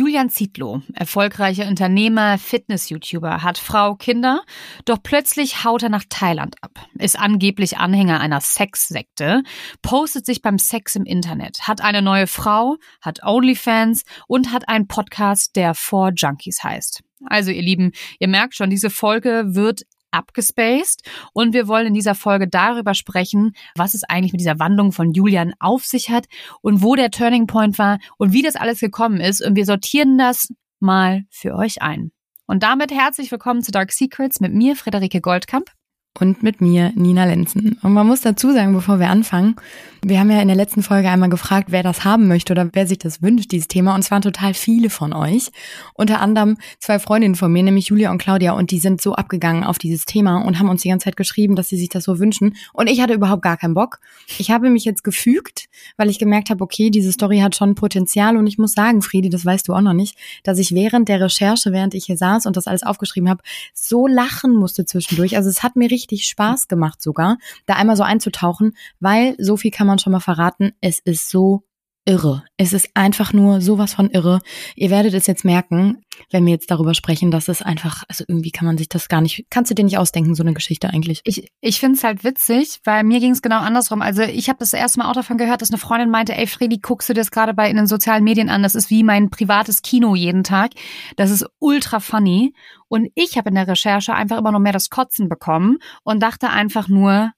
Julian Zietlow, erfolgreicher Unternehmer, Fitness-YouTuber, hat Frau, Kinder, doch plötzlich haut er nach Thailand ab, ist angeblich Anhänger einer Sexsekte, postet sich beim Sex im Internet, hat eine neue Frau, hat Onlyfans und hat einen Podcast, der Four Junkies heißt. Also ihr Lieben, ihr merkt schon, diese Folge wird abgespaced. Und wir wollen in dieser Folge darüber sprechen, was es eigentlich mit dieser Wandlung von Julian auf sich hat und wo der Turning Point war und wie das alles gekommen ist. Und wir sortieren das mal für euch ein. Und damit herzlich willkommen zu Dark Secrets mit mir, Friederike Goldkamp und mit mir, Nina Lenzen. Und man muss dazu sagen, bevor wir anfangen, wir haben ja in der letzten Folge einmal gefragt, wer das haben möchte oder wer sich das wünscht, dieses Thema. Und es waren total viele von euch. Unter anderem zwei Freundinnen von mir, nämlich Julia und Claudia. Und die sind so abgegangen auf dieses Thema und haben uns die ganze Zeit geschrieben, dass sie sich das so wünschen. Und ich hatte überhaupt gar keinen Bock. Ich habe mich jetzt gefügt, weil ich gemerkt habe, okay, diese Story hat schon Potenzial. Und ich muss sagen, Friedi, das weißt du auch noch nicht, dass ich während der Recherche, während ich hier saß und das alles aufgeschrieben habe, so lachen musste zwischendurch. Also es hat mir richtig richtig Spaß gemacht sogar, da einmal so einzutauchen, weil so viel kann man schon mal verraten, es ist so irre. Es ist einfach nur sowas von irre. Ihr werdet es jetzt merken, wenn wir jetzt darüber sprechen, dass es einfach, also irgendwie kann man sich das gar nicht, kannst du dir nicht ausdenken, so eine Geschichte eigentlich. Ich, ich finde es halt witzig, weil mir ging es genau andersrum. Also ich habe das erste Mal auch davon gehört, dass eine Freundin meinte, ey Fredi, guckst du das gerade bei in den sozialen Medien an? Das ist wie mein privates Kino jeden Tag. Das ist ultra funny. Und ich habe in der Recherche einfach immer noch mehr das Kotzen bekommen und dachte einfach nur,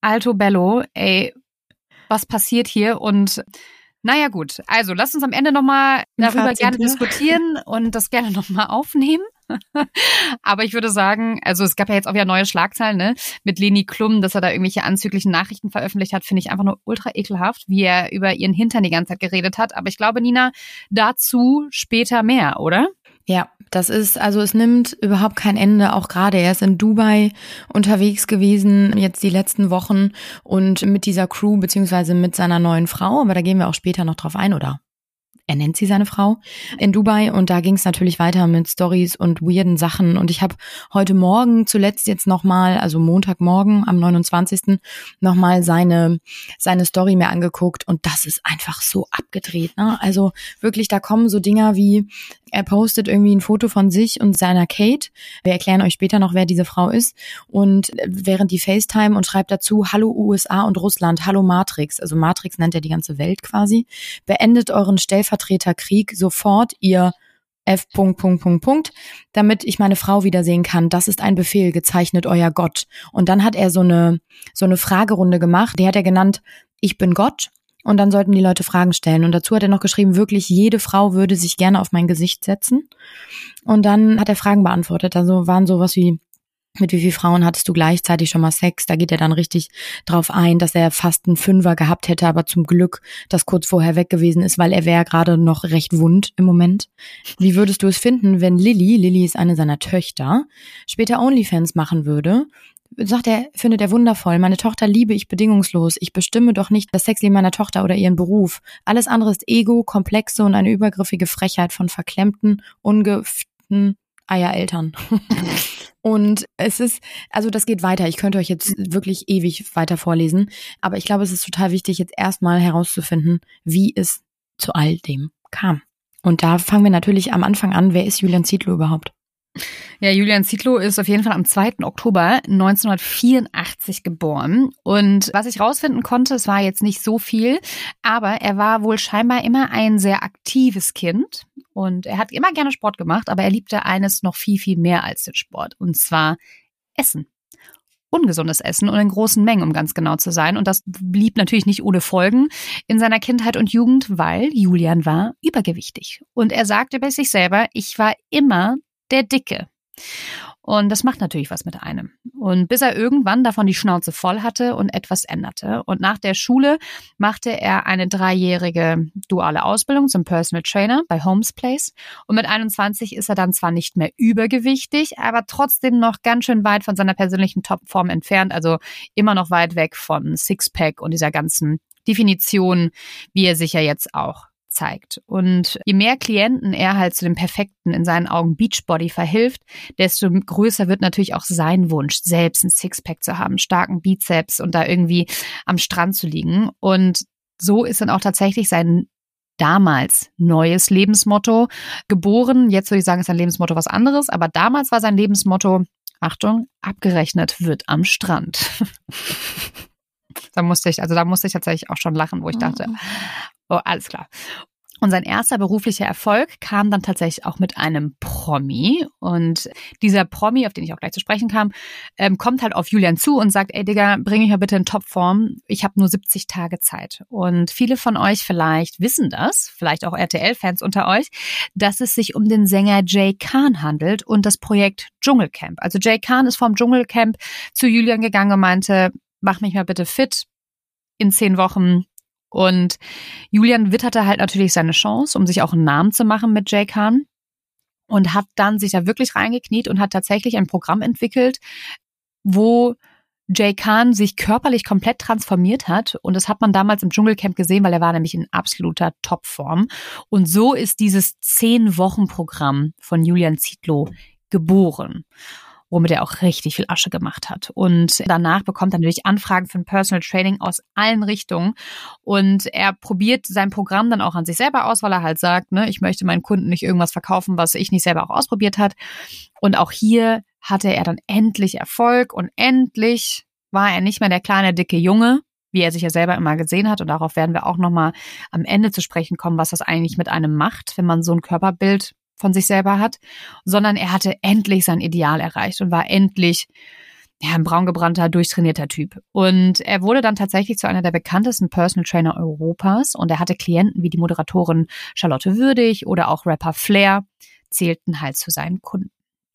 Alto Bello, ey, was passiert hier? Und naja gut, also lasst uns am Ende nochmal darüber Fazit, gerne ne? diskutieren und das gerne nochmal aufnehmen. Aber ich würde sagen, also es gab ja jetzt auch wieder neue Schlagzeilen, ne? Mit Leni Klum, dass er da irgendwelche anzüglichen Nachrichten veröffentlicht hat, finde ich einfach nur ultra ekelhaft, wie er über ihren Hintern die ganze Zeit geredet hat. Aber ich glaube, Nina, dazu später mehr, oder? Ja, das ist, also es nimmt überhaupt kein Ende, auch gerade. Er ist in Dubai unterwegs gewesen, jetzt die letzten Wochen und mit dieser Crew beziehungsweise mit seiner neuen Frau, aber da gehen wir auch später noch drauf ein, oder? Er nennt sie seine Frau, in Dubai. Und da ging es natürlich weiter mit Stories und weirden Sachen. Und ich habe heute Morgen zuletzt jetzt nochmal, also Montagmorgen am 29. nochmal seine, seine Story mir angeguckt. Und das ist einfach so abgedreht. Ne? Also wirklich, da kommen so Dinger wie, er postet irgendwie ein Foto von sich und seiner Kate. Wir erklären euch später noch, wer diese Frau ist. Und während die FaceTime und schreibt dazu, Hallo USA und Russland, Hallo Matrix. Also Matrix nennt er die ganze Welt quasi. Beendet euren Stellvertreterkrieg sofort, ihr F. Punkt, Punkt, Punkt, Punkt, damit ich meine Frau wiedersehen kann. Das ist ein Befehl, gezeichnet euer Gott. Und dann hat er so eine, so eine Fragerunde gemacht, die hat er genannt, ich bin Gott. Und dann sollten die Leute Fragen stellen. Und dazu hat er noch geschrieben, wirklich jede Frau würde sich gerne auf mein Gesicht setzen. Und dann hat er Fragen beantwortet. Also waren sowas wie, mit wie vielen Frauen hattest du gleichzeitig schon mal Sex? Da geht er dann richtig drauf ein, dass er fast einen Fünfer gehabt hätte, aber zum Glück das kurz vorher weg gewesen ist, weil er wäre gerade noch recht wund im Moment. Wie würdest du es finden, wenn Lilly, Lilly ist eine seiner Töchter, später Onlyfans machen würde? sagt er, findet er wundervoll. Meine Tochter liebe ich bedingungslos. Ich bestimme doch nicht das Sexleben meiner Tochter oder ihren Beruf. Alles andere ist Ego, Komplexe und eine übergriffige Frechheit von verklemmten, ungeften Eiereltern. und es ist, also das geht weiter. Ich könnte euch jetzt wirklich ewig weiter vorlesen. Aber ich glaube, es ist total wichtig, jetzt erstmal herauszufinden, wie es zu all dem kam. Und da fangen wir natürlich am Anfang an. Wer ist Julian Zietlow überhaupt? Ja, Julian Zietlow ist auf jeden Fall am 2. Oktober 1984 geboren. Und was ich rausfinden konnte, es war jetzt nicht so viel, aber er war wohl scheinbar immer ein sehr aktives Kind. Und er hat immer gerne Sport gemacht, aber er liebte eines noch viel, viel mehr als den Sport. Und zwar Essen ungesundes Essen und in großen Mengen, um ganz genau zu sein. Und das blieb natürlich nicht ohne Folgen in seiner Kindheit und Jugend, weil Julian war übergewichtig. Und er sagte bei sich selber, ich war immer der Dicke. Und das macht natürlich was mit einem. Und bis er irgendwann davon die Schnauze voll hatte und etwas änderte. Und nach der Schule machte er eine dreijährige duale Ausbildung zum Personal Trainer bei Holmes Place. Und mit 21 ist er dann zwar nicht mehr übergewichtig, aber trotzdem noch ganz schön weit von seiner persönlichen Topform entfernt. Also immer noch weit weg von Sixpack und dieser ganzen Definition, wie er sich ja jetzt auch zeigt. Und je mehr Klienten er halt zu dem perfekten, in seinen Augen Beachbody verhilft, desto größer wird natürlich auch sein Wunsch, selbst ein Sixpack zu haben, starken Bizeps und da irgendwie am Strand zu liegen. Und so ist dann auch tatsächlich sein damals neues Lebensmotto geboren. Jetzt würde ich sagen, ist sein Lebensmotto was anderes, aber damals war sein Lebensmotto, Achtung, abgerechnet wird am Strand. da musste ich, also da musste ich tatsächlich auch schon lachen, wo ich dachte, mhm. oh, alles klar. Und sein erster beruflicher Erfolg kam dann tatsächlich auch mit einem Promi. Und dieser Promi, auf den ich auch gleich zu sprechen kam, ähm, kommt halt auf Julian zu und sagt, ey Digga, bring mich mal bitte in Topform. Ich habe nur 70 Tage Zeit. Und viele von euch vielleicht wissen das, vielleicht auch RTL-Fans unter euch, dass es sich um den Sänger Jay Khan handelt und das Projekt Dschungelcamp. Also Jay Khan ist vom Dschungelcamp zu Julian gegangen und meinte, mach mich mal bitte fit. In zehn Wochen und Julian witterte halt natürlich seine Chance, um sich auch einen Namen zu machen mit Jay Khan und hat dann sich da wirklich reingekniet und hat tatsächlich ein Programm entwickelt, wo Jay Khan sich körperlich komplett transformiert hat. Und das hat man damals im Dschungelcamp gesehen, weil er war nämlich in absoluter Topform. Und so ist dieses Zehn-Wochen-Programm von Julian Zietlow geboren womit er auch richtig viel Asche gemacht hat. Und danach bekommt er natürlich Anfragen für ein Personal Training aus allen Richtungen. Und er probiert sein Programm dann auch an sich selber aus, weil er halt sagt, ne, ich möchte meinen Kunden nicht irgendwas verkaufen, was ich nicht selber auch ausprobiert hat. Und auch hier hatte er dann endlich Erfolg und endlich war er nicht mehr der kleine, dicke Junge, wie er sich ja selber immer gesehen hat. Und darauf werden wir auch nochmal am Ende zu sprechen kommen, was das eigentlich mit einem macht, wenn man so ein Körperbild von sich selber hat, sondern er hatte endlich sein Ideal erreicht und war endlich ja, ein braungebrannter, durchtrainierter Typ. Und er wurde dann tatsächlich zu einer der bekanntesten Personal Trainer Europas und er hatte Klienten wie die Moderatorin Charlotte Würdig oder auch Rapper Flair, zählten halt zu seinen Kunden.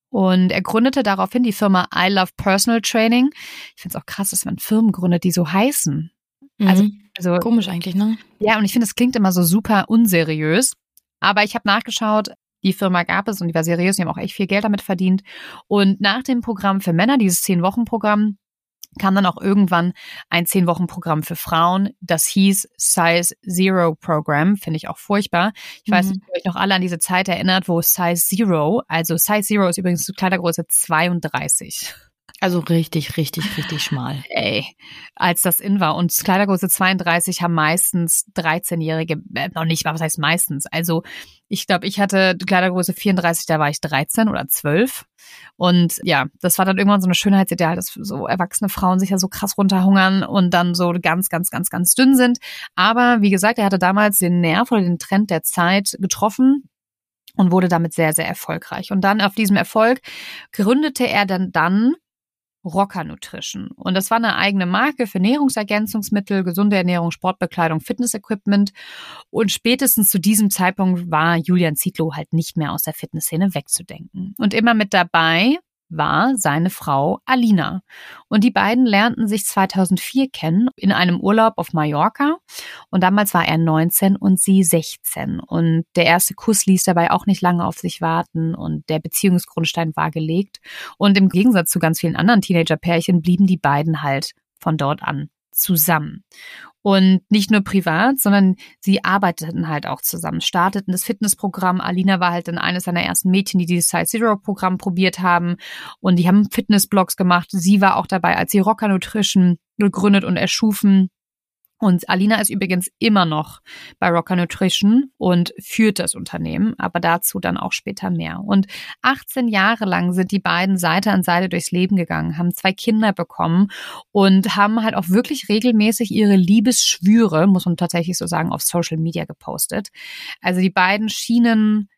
Und er gründete daraufhin die Firma I Love Personal Training. Ich finde es auch krass, dass man Firmen gründet, die so heißen. Also, mhm. also komisch eigentlich, ne? Ja, und ich finde, es klingt immer so super unseriös. Aber ich habe nachgeschaut, die Firma gab es und die war seriös, die haben auch echt viel Geld damit verdient. Und nach dem Programm für Männer, dieses Zehn-Wochen-Programm, kam dann auch irgendwann ein Zehn-Wochen-Programm für Frauen. Das hieß Size Zero Program, finde ich auch furchtbar. Ich mhm. weiß nicht, ob ihr euch noch alle an diese Zeit erinnert, wo Size Zero, also Size Zero ist übrigens Kleidergröße 32. Also richtig, richtig, richtig schmal. Ey, als das in war. Und Kleidergröße 32 haben meistens 13-Jährige, äh, noch nicht mal, was heißt meistens? Also ich glaube, ich hatte Kleidergröße 34, da war ich 13 oder 12. Und ja, das war dann irgendwann so eine Schönheitsideal, dass so erwachsene Frauen sich ja so krass runterhungern und dann so ganz, ganz, ganz, ganz dünn sind. Aber wie gesagt, er hatte damals den Nerv oder den Trend der Zeit getroffen und wurde damit sehr, sehr erfolgreich. Und dann auf diesem Erfolg gründete er dann dann Rocker Nutrition. Und das war eine eigene Marke für Ernährungsergänzungsmittel, gesunde Ernährung, Sportbekleidung, Fitnessequipment. Und spätestens zu diesem Zeitpunkt war Julian Zietlow halt nicht mehr aus der Fitnessszene wegzudenken. Und immer mit dabei war seine Frau Alina. Und die beiden lernten sich 2004 kennen in einem Urlaub auf Mallorca. Und damals war er 19 und sie 16. Und der erste Kuss ließ dabei auch nicht lange auf sich warten und der Beziehungsgrundstein war gelegt. Und im Gegensatz zu ganz vielen anderen Teenager-Pärchen blieben die beiden halt von dort an zusammen. Und nicht nur privat, sondern sie arbeiteten halt auch zusammen, starteten das Fitnessprogramm. Alina war halt dann eines seiner ersten Mädchen, die dieses Size Zero Programm probiert haben. Und die haben Fitnessblogs gemacht. Sie war auch dabei, als sie Rocker Nutrition gegründet und erschufen. Und Alina ist übrigens immer noch bei Rocker Nutrition und führt das Unternehmen, aber dazu dann auch später mehr. Und 18 Jahre lang sind die beiden Seite an Seite durchs Leben gegangen, haben zwei Kinder bekommen und haben halt auch wirklich regelmäßig ihre Liebesschwüre, muss man tatsächlich so sagen, auf Social Media gepostet. Also die beiden schienen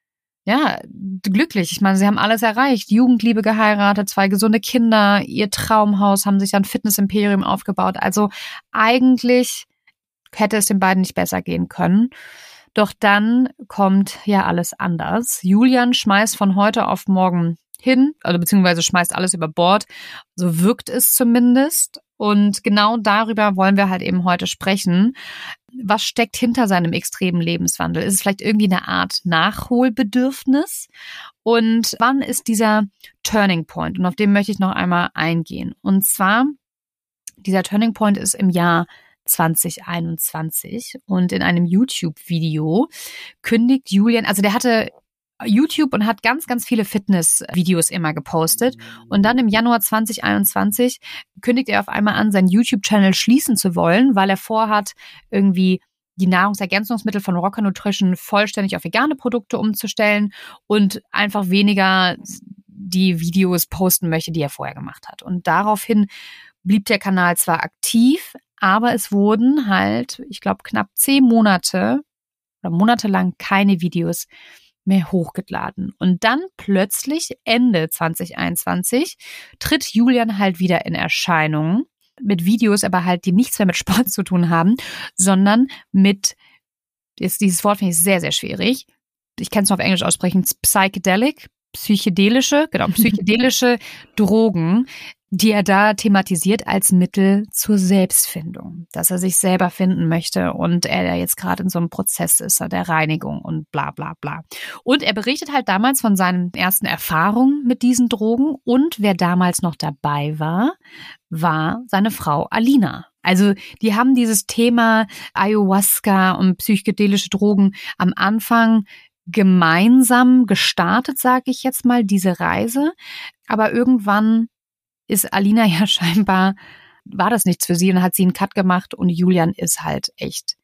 ja, glücklich. Ich meine, sie haben alles erreicht. Jugendliebe geheiratet, zwei gesunde Kinder, ihr Traumhaus, haben sich dann Fitnessimperium aufgebaut. Also eigentlich hätte es den beiden nicht besser gehen können. Doch dann kommt ja alles anders. Julian schmeißt von heute auf morgen hin, also beziehungsweise schmeißt alles über Bord. So wirkt es zumindest. Und genau darüber wollen wir halt eben heute sprechen. Was steckt hinter seinem extremen Lebenswandel? Ist es vielleicht irgendwie eine Art Nachholbedürfnis? Und wann ist dieser Turning Point? Und auf den möchte ich noch einmal eingehen. Und zwar, dieser Turning Point ist im Jahr 2021 und in einem YouTube-Video kündigt Julian, also der hatte YouTube und hat ganz, ganz viele Fitness-Videos immer gepostet. Und dann im Januar 2021 kündigt er auf einmal an, seinen YouTube-Channel schließen zu wollen, weil er vorhat, irgendwie die Nahrungsergänzungsmittel von Rocker Nutrition vollständig auf vegane Produkte umzustellen und einfach weniger die Videos posten möchte, die er vorher gemacht hat. Und daraufhin blieb der Kanal zwar aktiv, aber es wurden halt, ich glaube, knapp zehn Monate oder monatelang keine Videos mehr hochgeladen. Und dann plötzlich Ende 2021 tritt Julian halt wieder in Erscheinung mit Videos, aber halt, die nichts mehr mit Sport zu tun haben, sondern mit, jetzt dieses Wort finde ich sehr, sehr schwierig. Ich kann es nur auf Englisch aussprechen, psychedelic, psychedelische, genau, psychedelische Drogen, die er da thematisiert als Mittel zur Selbstfindung, dass er sich selber finden möchte und er jetzt gerade in so einem Prozess ist, der Reinigung und bla bla bla. Und er berichtet halt damals von seinen ersten Erfahrungen mit diesen Drogen und wer damals noch dabei war, war seine Frau Alina. Also die haben dieses Thema Ayahuasca und psychedelische Drogen am Anfang gemeinsam gestartet, sage ich jetzt mal, diese Reise. Aber irgendwann ist Alina ja scheinbar, war das nichts für sie und hat sie einen Cut gemacht und Julian ist halt echt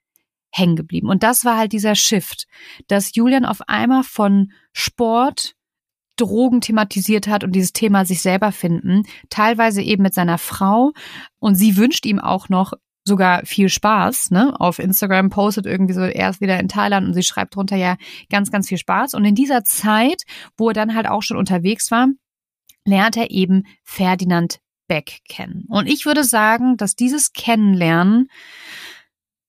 hängen geblieben. Und das war halt dieser Shift, dass Julian auf einmal von Sport, Drogen thematisiert hat und dieses Thema sich selber finden, teilweise eben mit seiner Frau und sie wünscht ihm auch noch sogar viel Spaß, ne? Auf Instagram postet irgendwie so, er ist wieder in Thailand und sie schreibt drunter ja ganz, ganz viel Spaß. Und in dieser Zeit, wo er dann halt auch schon unterwegs war, lernt er eben Ferdinand Beck kennen. Und ich würde sagen, dass dieses Kennenlernen,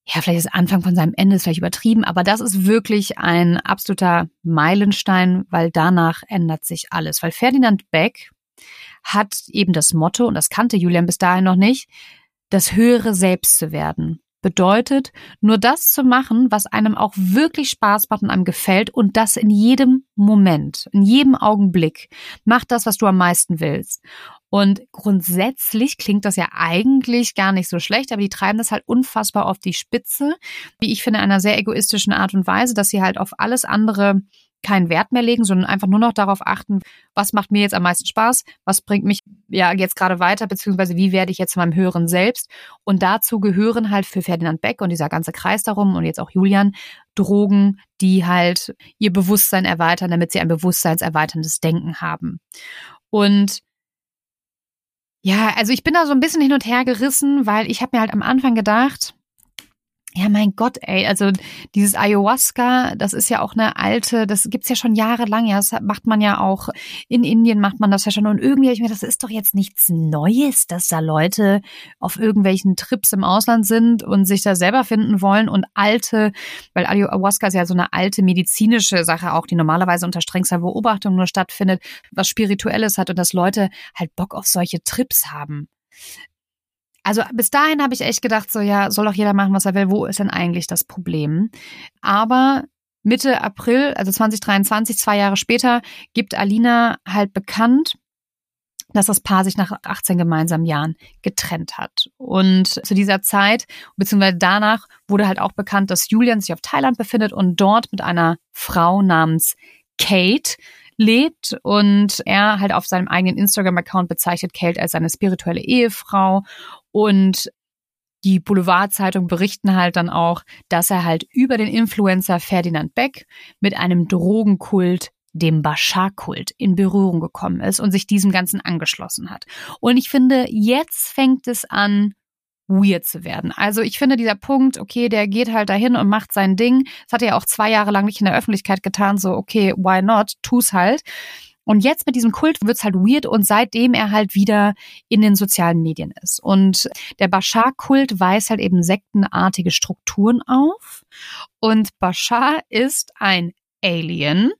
ja, vielleicht ist Anfang von seinem Ende, ist vielleicht übertrieben, aber das ist wirklich ein absoluter Meilenstein, weil danach ändert sich alles. Weil Ferdinand Beck hat eben das Motto, und das kannte Julian bis dahin noch nicht, das höhere Selbst zu werden bedeutet, nur das zu machen, was einem auch wirklich Spaß macht und einem gefällt und das in jedem Moment, in jedem Augenblick. Mach das, was du am meisten willst. Und grundsätzlich klingt das ja eigentlich gar nicht so schlecht, aber die treiben das halt unfassbar auf die Spitze, wie ich finde, einer sehr egoistischen Art und Weise, dass sie halt auf alles andere keinen Wert mehr legen, sondern einfach nur noch darauf achten, was macht mir jetzt am meisten Spaß, was bringt mich ja jetzt gerade weiter, beziehungsweise wie werde ich jetzt zu meinem höheren Selbst. Und dazu gehören halt für Ferdinand Beck und dieser ganze Kreis darum und jetzt auch Julian Drogen, die halt ihr Bewusstsein erweitern, damit sie ein bewusstseinserweiterndes Denken haben. Und ja, also ich bin da so ein bisschen hin und her gerissen, weil ich habe mir halt am Anfang gedacht, ja, mein Gott, ey, also dieses Ayahuasca, das ist ja auch eine alte, das gibt's ja schon jahrelang, ja, das macht man ja auch in Indien macht man das ja schon. Und irgendwie habe ich mir, das ist doch jetzt nichts Neues, dass da Leute auf irgendwelchen Trips im Ausland sind und sich da selber finden wollen und alte, weil Ayahuasca ist ja so eine alte medizinische Sache auch, die normalerweise unter strengster Beobachtung nur stattfindet, was spirituelles hat und dass Leute halt Bock auf solche Trips haben also bis dahin habe ich echt gedacht, so ja, soll doch jeder machen, was er will. Wo ist denn eigentlich das Problem? Aber Mitte April, also 2023, zwei Jahre später, gibt Alina halt bekannt, dass das Paar sich nach 18 gemeinsamen Jahren getrennt hat. Und zu dieser Zeit, beziehungsweise danach, wurde halt auch bekannt, dass Julian sich auf Thailand befindet und dort mit einer Frau namens Kate lebt und er halt auf seinem eigenen Instagram-Account bezeichnet Kate als seine spirituelle Ehefrau und die Boulevardzeitung berichten halt dann auch, dass er halt über den Influencer Ferdinand Beck mit einem Drogenkult dem Bashar-Kult in Berührung gekommen ist und sich diesem Ganzen angeschlossen hat. Und ich finde, jetzt fängt es an, weird zu werden. Also ich finde dieser Punkt, okay, der geht halt dahin und macht sein Ding. Das hat er ja auch zwei Jahre lang nicht in der Öffentlichkeit getan, so okay, why not? Tu's halt. Und jetzt mit diesem Kult wird's halt weird und seitdem er halt wieder in den sozialen Medien ist. Und der Bashar-Kult weist halt eben sektenartige Strukturen auf. Und Bashar ist ein Alien.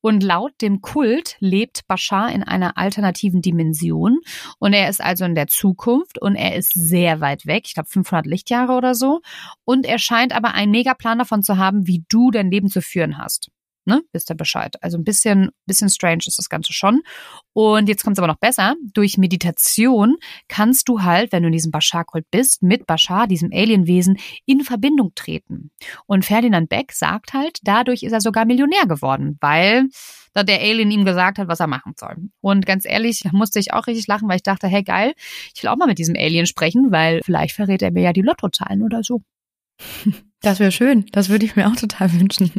Und laut dem Kult lebt Bashar in einer alternativen Dimension. Und er ist also in der Zukunft und er ist sehr weit weg. Ich glaube 500 Lichtjahre oder so. Und er scheint aber einen Megaplan davon zu haben, wie du dein Leben zu führen hast ne, wisst ihr Bescheid. Also ein bisschen, bisschen strange ist das Ganze schon. Und jetzt kommt es aber noch besser. Durch Meditation kannst du halt, wenn du in diesem Bashar-Kult bist, mit Bashar, diesem Alienwesen, in Verbindung treten. Und Ferdinand Beck sagt halt, dadurch ist er sogar Millionär geworden, weil der Alien ihm gesagt hat, was er machen soll. Und ganz ehrlich, da musste ich auch richtig lachen, weil ich dachte, hey geil, ich will auch mal mit diesem Alien sprechen, weil vielleicht verrät er mir ja die Lottozahlen oder so. Das wäre schön. Das würde ich mir auch total wünschen.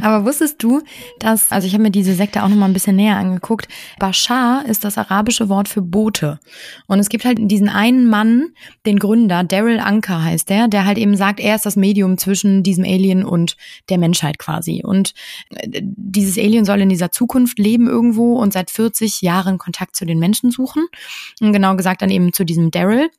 Aber wusstest du, dass, also ich habe mir diese Sekte auch noch mal ein bisschen näher angeguckt, Bashar ist das arabische Wort für Bote. Und es gibt halt diesen einen Mann, den Gründer, Daryl Anker heißt der, der halt eben sagt, er ist das Medium zwischen diesem Alien und der Menschheit quasi. Und äh, dieses Alien soll in dieser Zukunft leben irgendwo und seit 40 Jahren Kontakt zu den Menschen suchen. Und genau gesagt dann eben zu diesem Daryl.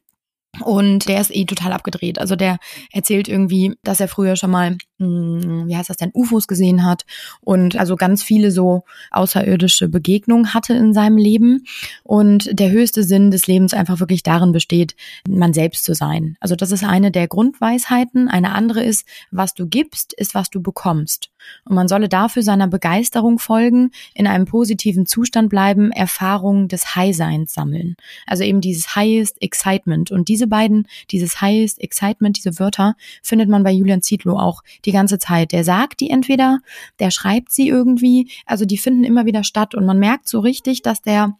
Und der ist eh total abgedreht. Also der erzählt irgendwie, dass er früher schon mal, hm, wie heißt das denn, UFOs gesehen hat und also ganz viele so außerirdische Begegnungen hatte in seinem Leben. Und der höchste Sinn des Lebens einfach wirklich darin besteht, man selbst zu sein. Also das ist eine der Grundweisheiten. Eine andere ist, was du gibst, ist, was du bekommst. Und man solle dafür seiner Begeisterung folgen, in einem positiven Zustand bleiben, Erfahrungen des High-Seins sammeln. Also eben dieses Highest Excitement. Und diese beiden, dieses Highest Excitement, diese Wörter, findet man bei Julian Zietlow auch die ganze Zeit. Der sagt die entweder, der schreibt sie irgendwie, also die finden immer wieder statt. Und man merkt so richtig, dass der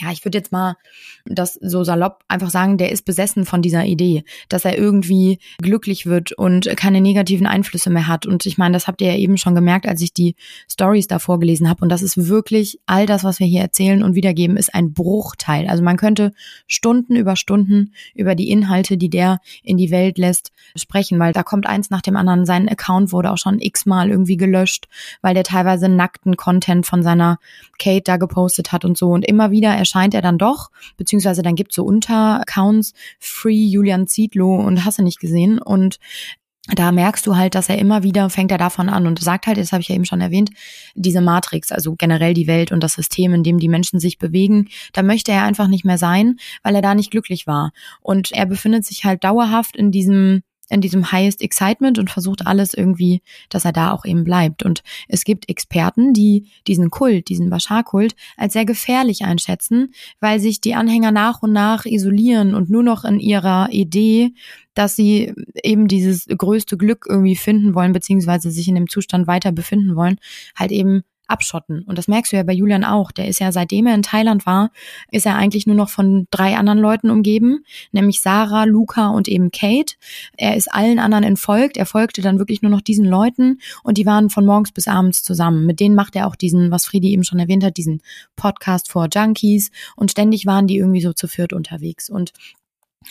ja, ich würde jetzt mal das so salopp einfach sagen, der ist besessen von dieser Idee, dass er irgendwie glücklich wird und keine negativen Einflüsse mehr hat. Und ich meine, das habt ihr ja eben schon gemerkt, als ich die Stories da vorgelesen habe. Und das ist wirklich all das, was wir hier erzählen und wiedergeben, ist ein Bruchteil. Also man könnte Stunden über Stunden über die Inhalte, die der in die Welt lässt, sprechen, weil da kommt eins nach dem anderen. Sein Account wurde auch schon x-mal irgendwie gelöscht, weil der teilweise nackten Content von seiner Kate da gepostet hat und so. Und immer wieder erscheint er dann doch, beziehungsweise dann gibt so Unteraccounts, Free Julian Zietlow und hast du nicht gesehen. Und da merkst du halt, dass er immer wieder fängt er davon an und sagt halt, das habe ich ja eben schon erwähnt, diese Matrix, also generell die Welt und das System, in dem die Menschen sich bewegen, da möchte er einfach nicht mehr sein, weil er da nicht glücklich war. Und er befindet sich halt dauerhaft in diesem in diesem Highest Excitement und versucht alles irgendwie, dass er da auch eben bleibt. Und es gibt Experten, die diesen Kult, diesen Bashar-Kult als sehr gefährlich einschätzen, weil sich die Anhänger nach und nach isolieren und nur noch in ihrer Idee, dass sie eben dieses größte Glück irgendwie finden wollen, beziehungsweise sich in dem Zustand weiter befinden wollen, halt eben abschotten. Und das merkst du ja bei Julian auch. Der ist ja, seitdem er in Thailand war, ist er eigentlich nur noch von drei anderen Leuten umgeben, nämlich Sarah, Luca und eben Kate. Er ist allen anderen entfolgt. Er folgte dann wirklich nur noch diesen Leuten und die waren von morgens bis abends zusammen. Mit denen macht er auch diesen, was Friedi eben schon erwähnt hat, diesen Podcast for Junkies und ständig waren die irgendwie so zu viert unterwegs. Und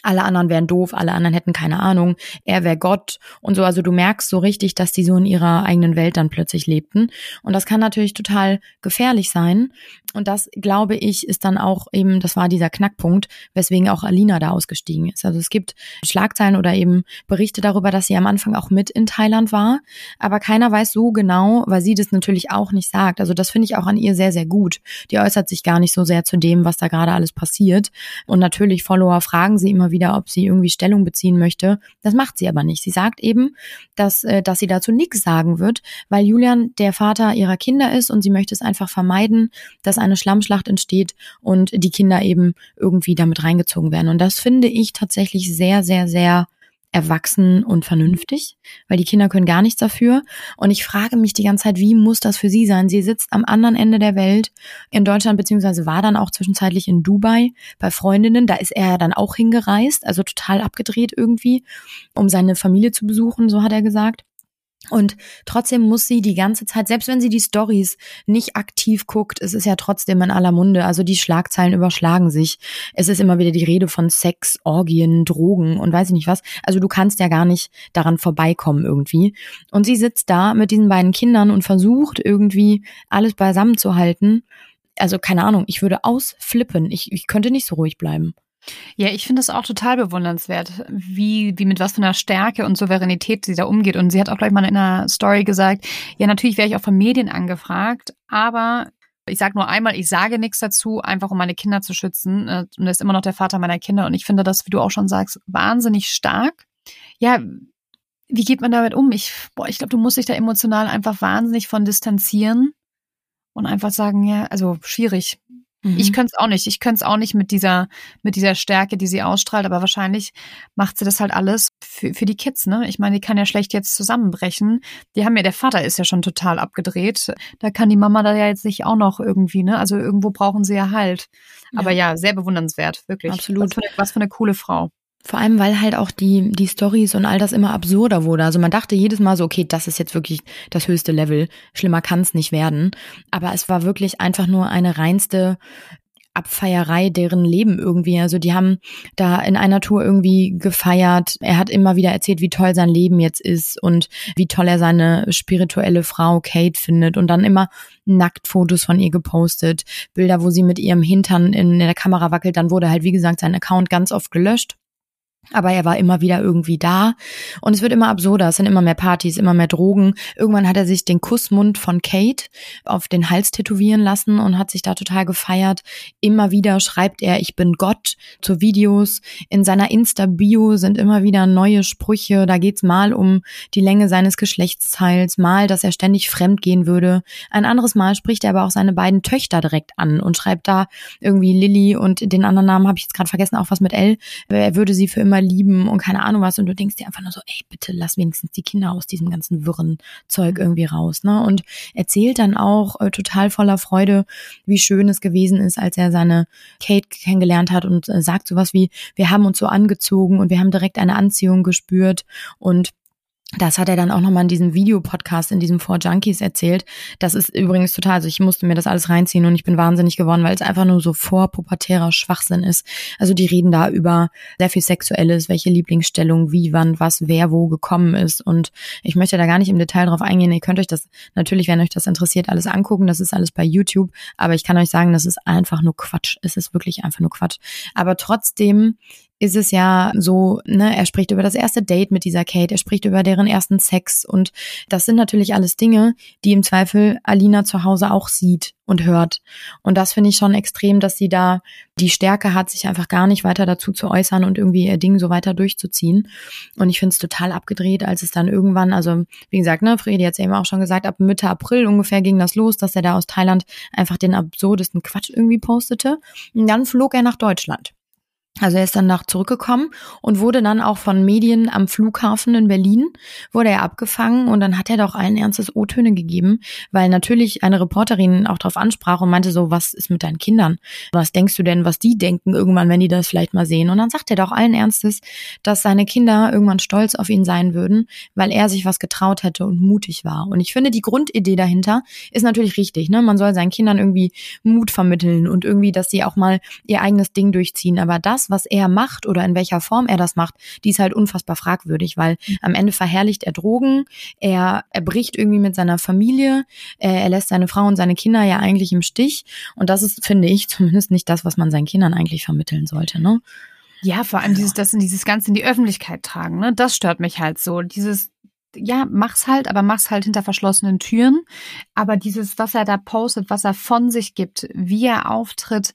alle anderen wären doof, alle anderen hätten keine Ahnung, er wäre Gott und so. Also du merkst so richtig, dass die so in ihrer eigenen Welt dann plötzlich lebten. Und das kann natürlich total gefährlich sein. Und das, glaube ich, ist dann auch eben, das war dieser Knackpunkt, weswegen auch Alina da ausgestiegen ist. Also es gibt Schlagzeilen oder eben Berichte darüber, dass sie am Anfang auch mit in Thailand war. Aber keiner weiß so genau, weil sie das natürlich auch nicht sagt. Also das finde ich auch an ihr sehr, sehr gut. Die äußert sich gar nicht so sehr zu dem, was da gerade alles passiert. Und natürlich Follower fragen sie immer wieder, ob sie irgendwie Stellung beziehen möchte. Das macht sie aber nicht. Sie sagt eben, dass, äh, dass sie dazu nichts sagen wird, weil Julian der Vater ihrer Kinder ist und sie möchte es einfach vermeiden, dass eine Schlammschlacht entsteht und die Kinder eben irgendwie damit reingezogen werden. Und das finde ich tatsächlich sehr, sehr, sehr erwachsen und vernünftig, weil die Kinder können gar nichts dafür. Und ich frage mich die ganze Zeit, wie muss das für sie sein? Sie sitzt am anderen Ende der Welt in Deutschland, beziehungsweise war dann auch zwischenzeitlich in Dubai bei Freundinnen. Da ist er dann auch hingereist, also total abgedreht irgendwie, um seine Familie zu besuchen, so hat er gesagt. Und trotzdem muss sie die ganze Zeit, selbst wenn sie die Stories nicht aktiv guckt, es ist ja trotzdem in aller Munde. Also die Schlagzeilen überschlagen sich. Es ist immer wieder die Rede von Sex, Orgien, Drogen und weiß ich nicht was. Also du kannst ja gar nicht daran vorbeikommen irgendwie. Und sie sitzt da mit diesen beiden Kindern und versucht irgendwie alles beisammen zu halten. Also keine Ahnung, ich würde ausflippen. Ich, ich könnte nicht so ruhig bleiben. Ja, ich finde es auch total bewundernswert, wie, wie mit was für einer Stärke und Souveränität sie da umgeht. Und sie hat auch gleich mal in einer Story gesagt, ja, natürlich wäre ich auch von Medien angefragt, aber ich sage nur einmal, ich sage nichts dazu, einfach um meine Kinder zu schützen. Äh, und er ist immer noch der Vater meiner Kinder. Und ich finde das, wie du auch schon sagst, wahnsinnig stark. Ja, wie geht man damit um? Ich, boah, ich glaube, du musst dich da emotional einfach wahnsinnig von distanzieren und einfach sagen, ja, also schwierig. Mhm. Ich könnte es auch nicht. Ich könnte es auch nicht mit dieser, mit dieser Stärke, die sie ausstrahlt, aber wahrscheinlich macht sie das halt alles für, für die Kids, ne? Ich meine, die kann ja schlecht jetzt zusammenbrechen. Die haben ja, der Vater ist ja schon total abgedreht. Da kann die Mama da ja jetzt nicht auch noch irgendwie, ne? Also irgendwo brauchen sie ja halt. Aber ja, ja sehr bewundernswert, wirklich. Absolut. Was für, eine, was für eine coole Frau. Vor allem, weil halt auch die, die Stories und all das immer absurder wurde. Also man dachte jedes Mal so, okay, das ist jetzt wirklich das höchste Level. Schlimmer kann es nicht werden. Aber es war wirklich einfach nur eine reinste Abfeierei deren Leben irgendwie. Also die haben da in einer Tour irgendwie gefeiert. Er hat immer wieder erzählt, wie toll sein Leben jetzt ist und wie toll er seine spirituelle Frau Kate findet und dann immer Nacktfotos von ihr gepostet, Bilder, wo sie mit ihrem Hintern in der Kamera wackelt. Dann wurde halt, wie gesagt, sein Account ganz oft gelöscht. Aber er war immer wieder irgendwie da. Und es wird immer absurder. Es sind immer mehr Partys, immer mehr Drogen. Irgendwann hat er sich den Kussmund von Kate auf den Hals tätowieren lassen und hat sich da total gefeiert. Immer wieder schreibt er, ich bin Gott zu Videos. In seiner Insta-Bio sind immer wieder neue Sprüche. Da geht's mal um die Länge seines Geschlechtsteils, mal, dass er ständig fremd gehen würde. Ein anderes Mal spricht er aber auch seine beiden Töchter direkt an und schreibt da irgendwie Lilly und den anderen Namen habe ich jetzt gerade vergessen, auch was mit L. Er würde sie für immer immer lieben und keine Ahnung was und du denkst dir einfach nur so, ey, bitte lass wenigstens die Kinder aus diesem ganzen wirren Zeug mhm. irgendwie raus, ne? Und erzählt dann auch äh, total voller Freude, wie schön es gewesen ist, als er seine Kate kennengelernt hat und äh, sagt sowas wie, wir haben uns so angezogen und wir haben direkt eine Anziehung gespürt und das hat er dann auch nochmal in diesem Videopodcast, in diesem Four Junkies erzählt. Das ist übrigens total, also ich musste mir das alles reinziehen und ich bin wahnsinnig geworden, weil es einfach nur so vorpubertärer Schwachsinn ist. Also die reden da über sehr viel Sexuelles, welche Lieblingsstellung, wie, wann, was, wer, wo gekommen ist. Und ich möchte da gar nicht im Detail drauf eingehen. Ihr könnt euch das natürlich, wenn euch das interessiert, alles angucken. Das ist alles bei YouTube. Aber ich kann euch sagen, das ist einfach nur Quatsch. Es ist wirklich einfach nur Quatsch. Aber trotzdem ist es ja so, ne, er spricht über das erste Date mit dieser Kate, er spricht über deren ersten Sex und das sind natürlich alles Dinge, die im Zweifel Alina zu Hause auch sieht und hört. Und das finde ich schon extrem, dass sie da die Stärke hat, sich einfach gar nicht weiter dazu zu äußern und irgendwie ihr Ding so weiter durchzuziehen. Und ich finde es total abgedreht, als es dann irgendwann, also wie gesagt, ne, Fredi hat es eben auch schon gesagt, ab Mitte April ungefähr ging das los, dass er da aus Thailand einfach den absurdesten Quatsch irgendwie postete. Und dann flog er nach Deutschland. Also er ist dann nach zurückgekommen und wurde dann auch von Medien am Flughafen in Berlin, wurde er abgefangen und dann hat er doch allen Ernstes O-Töne gegeben, weil natürlich eine Reporterin auch darauf ansprach und meinte so, was ist mit deinen Kindern? Was denkst du denn, was die denken irgendwann, wenn die das vielleicht mal sehen? Und dann sagt er doch allen Ernstes, dass seine Kinder irgendwann stolz auf ihn sein würden, weil er sich was getraut hätte und mutig war. Und ich finde, die Grundidee dahinter ist natürlich richtig, ne? Man soll seinen Kindern irgendwie Mut vermitteln und irgendwie, dass sie auch mal ihr eigenes Ding durchziehen. Aber das, was er macht oder in welcher Form er das macht, die ist halt unfassbar fragwürdig, weil mhm. am Ende verherrlicht er Drogen, er, er bricht irgendwie mit seiner Familie, er, er lässt seine Frau und seine Kinder ja eigentlich im Stich. Und das ist, finde ich, zumindest nicht das, was man seinen Kindern eigentlich vermitteln sollte, ne? Ja, vor allem dieses, das in dieses Ganze in die Öffentlichkeit tragen, ne? Das stört mich halt so. Dieses, ja, mach's halt, aber mach's halt hinter verschlossenen Türen. Aber dieses, was er da postet, was er von sich gibt, wie er auftritt,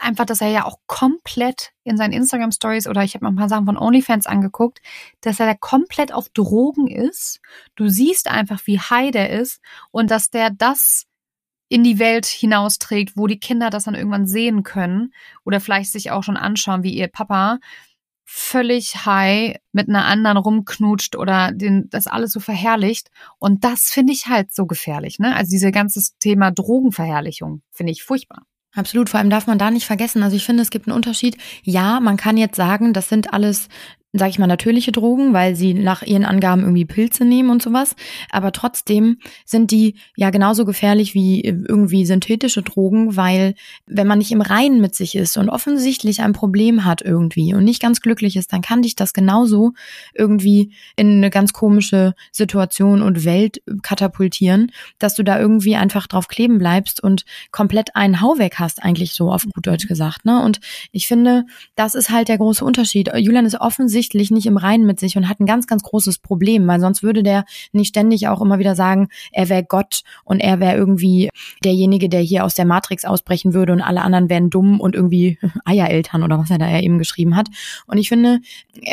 einfach, dass er ja auch komplett in seinen Instagram Stories oder ich habe noch ein paar Sachen von OnlyFans angeguckt, dass er da komplett auf Drogen ist. Du siehst einfach, wie high der ist und dass der das in die Welt hinausträgt, wo die Kinder das dann irgendwann sehen können oder vielleicht sich auch schon anschauen, wie ihr Papa völlig high mit einer anderen rumknutscht oder den, das alles so verherrlicht. Und das finde ich halt so gefährlich, ne? Also dieses ganze Thema Drogenverherrlichung finde ich furchtbar. Absolut, vor allem darf man da nicht vergessen. Also ich finde, es gibt einen Unterschied. Ja, man kann jetzt sagen, das sind alles sag ich mal, natürliche Drogen, weil sie nach ihren Angaben irgendwie Pilze nehmen und sowas. Aber trotzdem sind die ja genauso gefährlich wie irgendwie synthetische Drogen, weil wenn man nicht im Reinen mit sich ist und offensichtlich ein Problem hat irgendwie und nicht ganz glücklich ist, dann kann dich das genauso irgendwie in eine ganz komische Situation und Welt katapultieren, dass du da irgendwie einfach drauf kleben bleibst und komplett einen Hau weg hast, eigentlich so auf gut Deutsch gesagt. Ne? Und ich finde, das ist halt der große Unterschied. Julian ist offensichtlich offensichtlich nicht im Reinen mit sich und hat ein ganz, ganz großes Problem, weil sonst würde der nicht ständig auch immer wieder sagen, er wäre Gott und er wäre irgendwie derjenige, der hier aus der Matrix ausbrechen würde und alle anderen wären dumm und irgendwie Eiereltern oder was er da ja eben geschrieben hat. Und ich finde,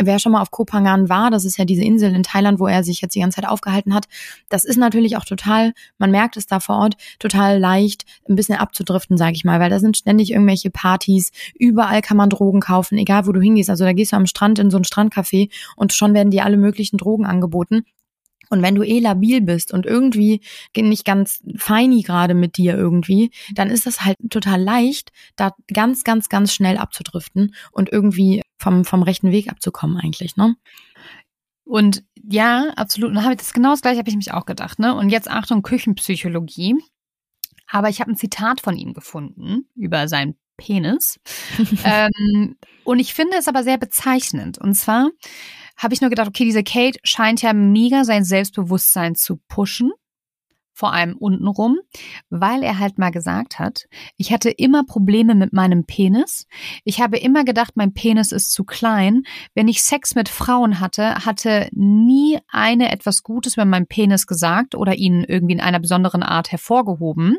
wer schon mal auf Koh Phangan war, das ist ja diese Insel in Thailand, wo er sich jetzt die ganze Zeit aufgehalten hat, das ist natürlich auch total, man merkt es da vor Ort, total leicht, ein bisschen abzudriften, sage ich mal, weil da sind ständig irgendwelche Partys, überall kann man Drogen kaufen, egal wo du hingehst. Also da gehst du am Strand in so ein Strandcafé und schon werden dir alle möglichen Drogen angeboten. Und wenn du eh labil bist und irgendwie nicht ganz feini gerade mit dir irgendwie, dann ist das halt total leicht, da ganz, ganz, ganz schnell abzudriften und irgendwie vom, vom rechten Weg abzukommen eigentlich, ne? Und ja, absolut. Und habe ich das genau das gleiche habe ich mich auch gedacht, ne? Und jetzt Achtung, Küchenpsychologie. Aber ich habe ein Zitat von ihm gefunden über seinen Penis. ähm, und ich finde es aber sehr bezeichnend. Und zwar habe ich nur gedacht, okay, diese Kate scheint ja mega sein Selbstbewusstsein zu pushen vor allem untenrum, weil er halt mal gesagt hat, ich hatte immer Probleme mit meinem Penis. Ich habe immer gedacht, mein Penis ist zu klein. Wenn ich Sex mit Frauen hatte, hatte nie eine etwas Gutes über meinen Penis gesagt oder ihn irgendwie in einer besonderen Art hervorgehoben.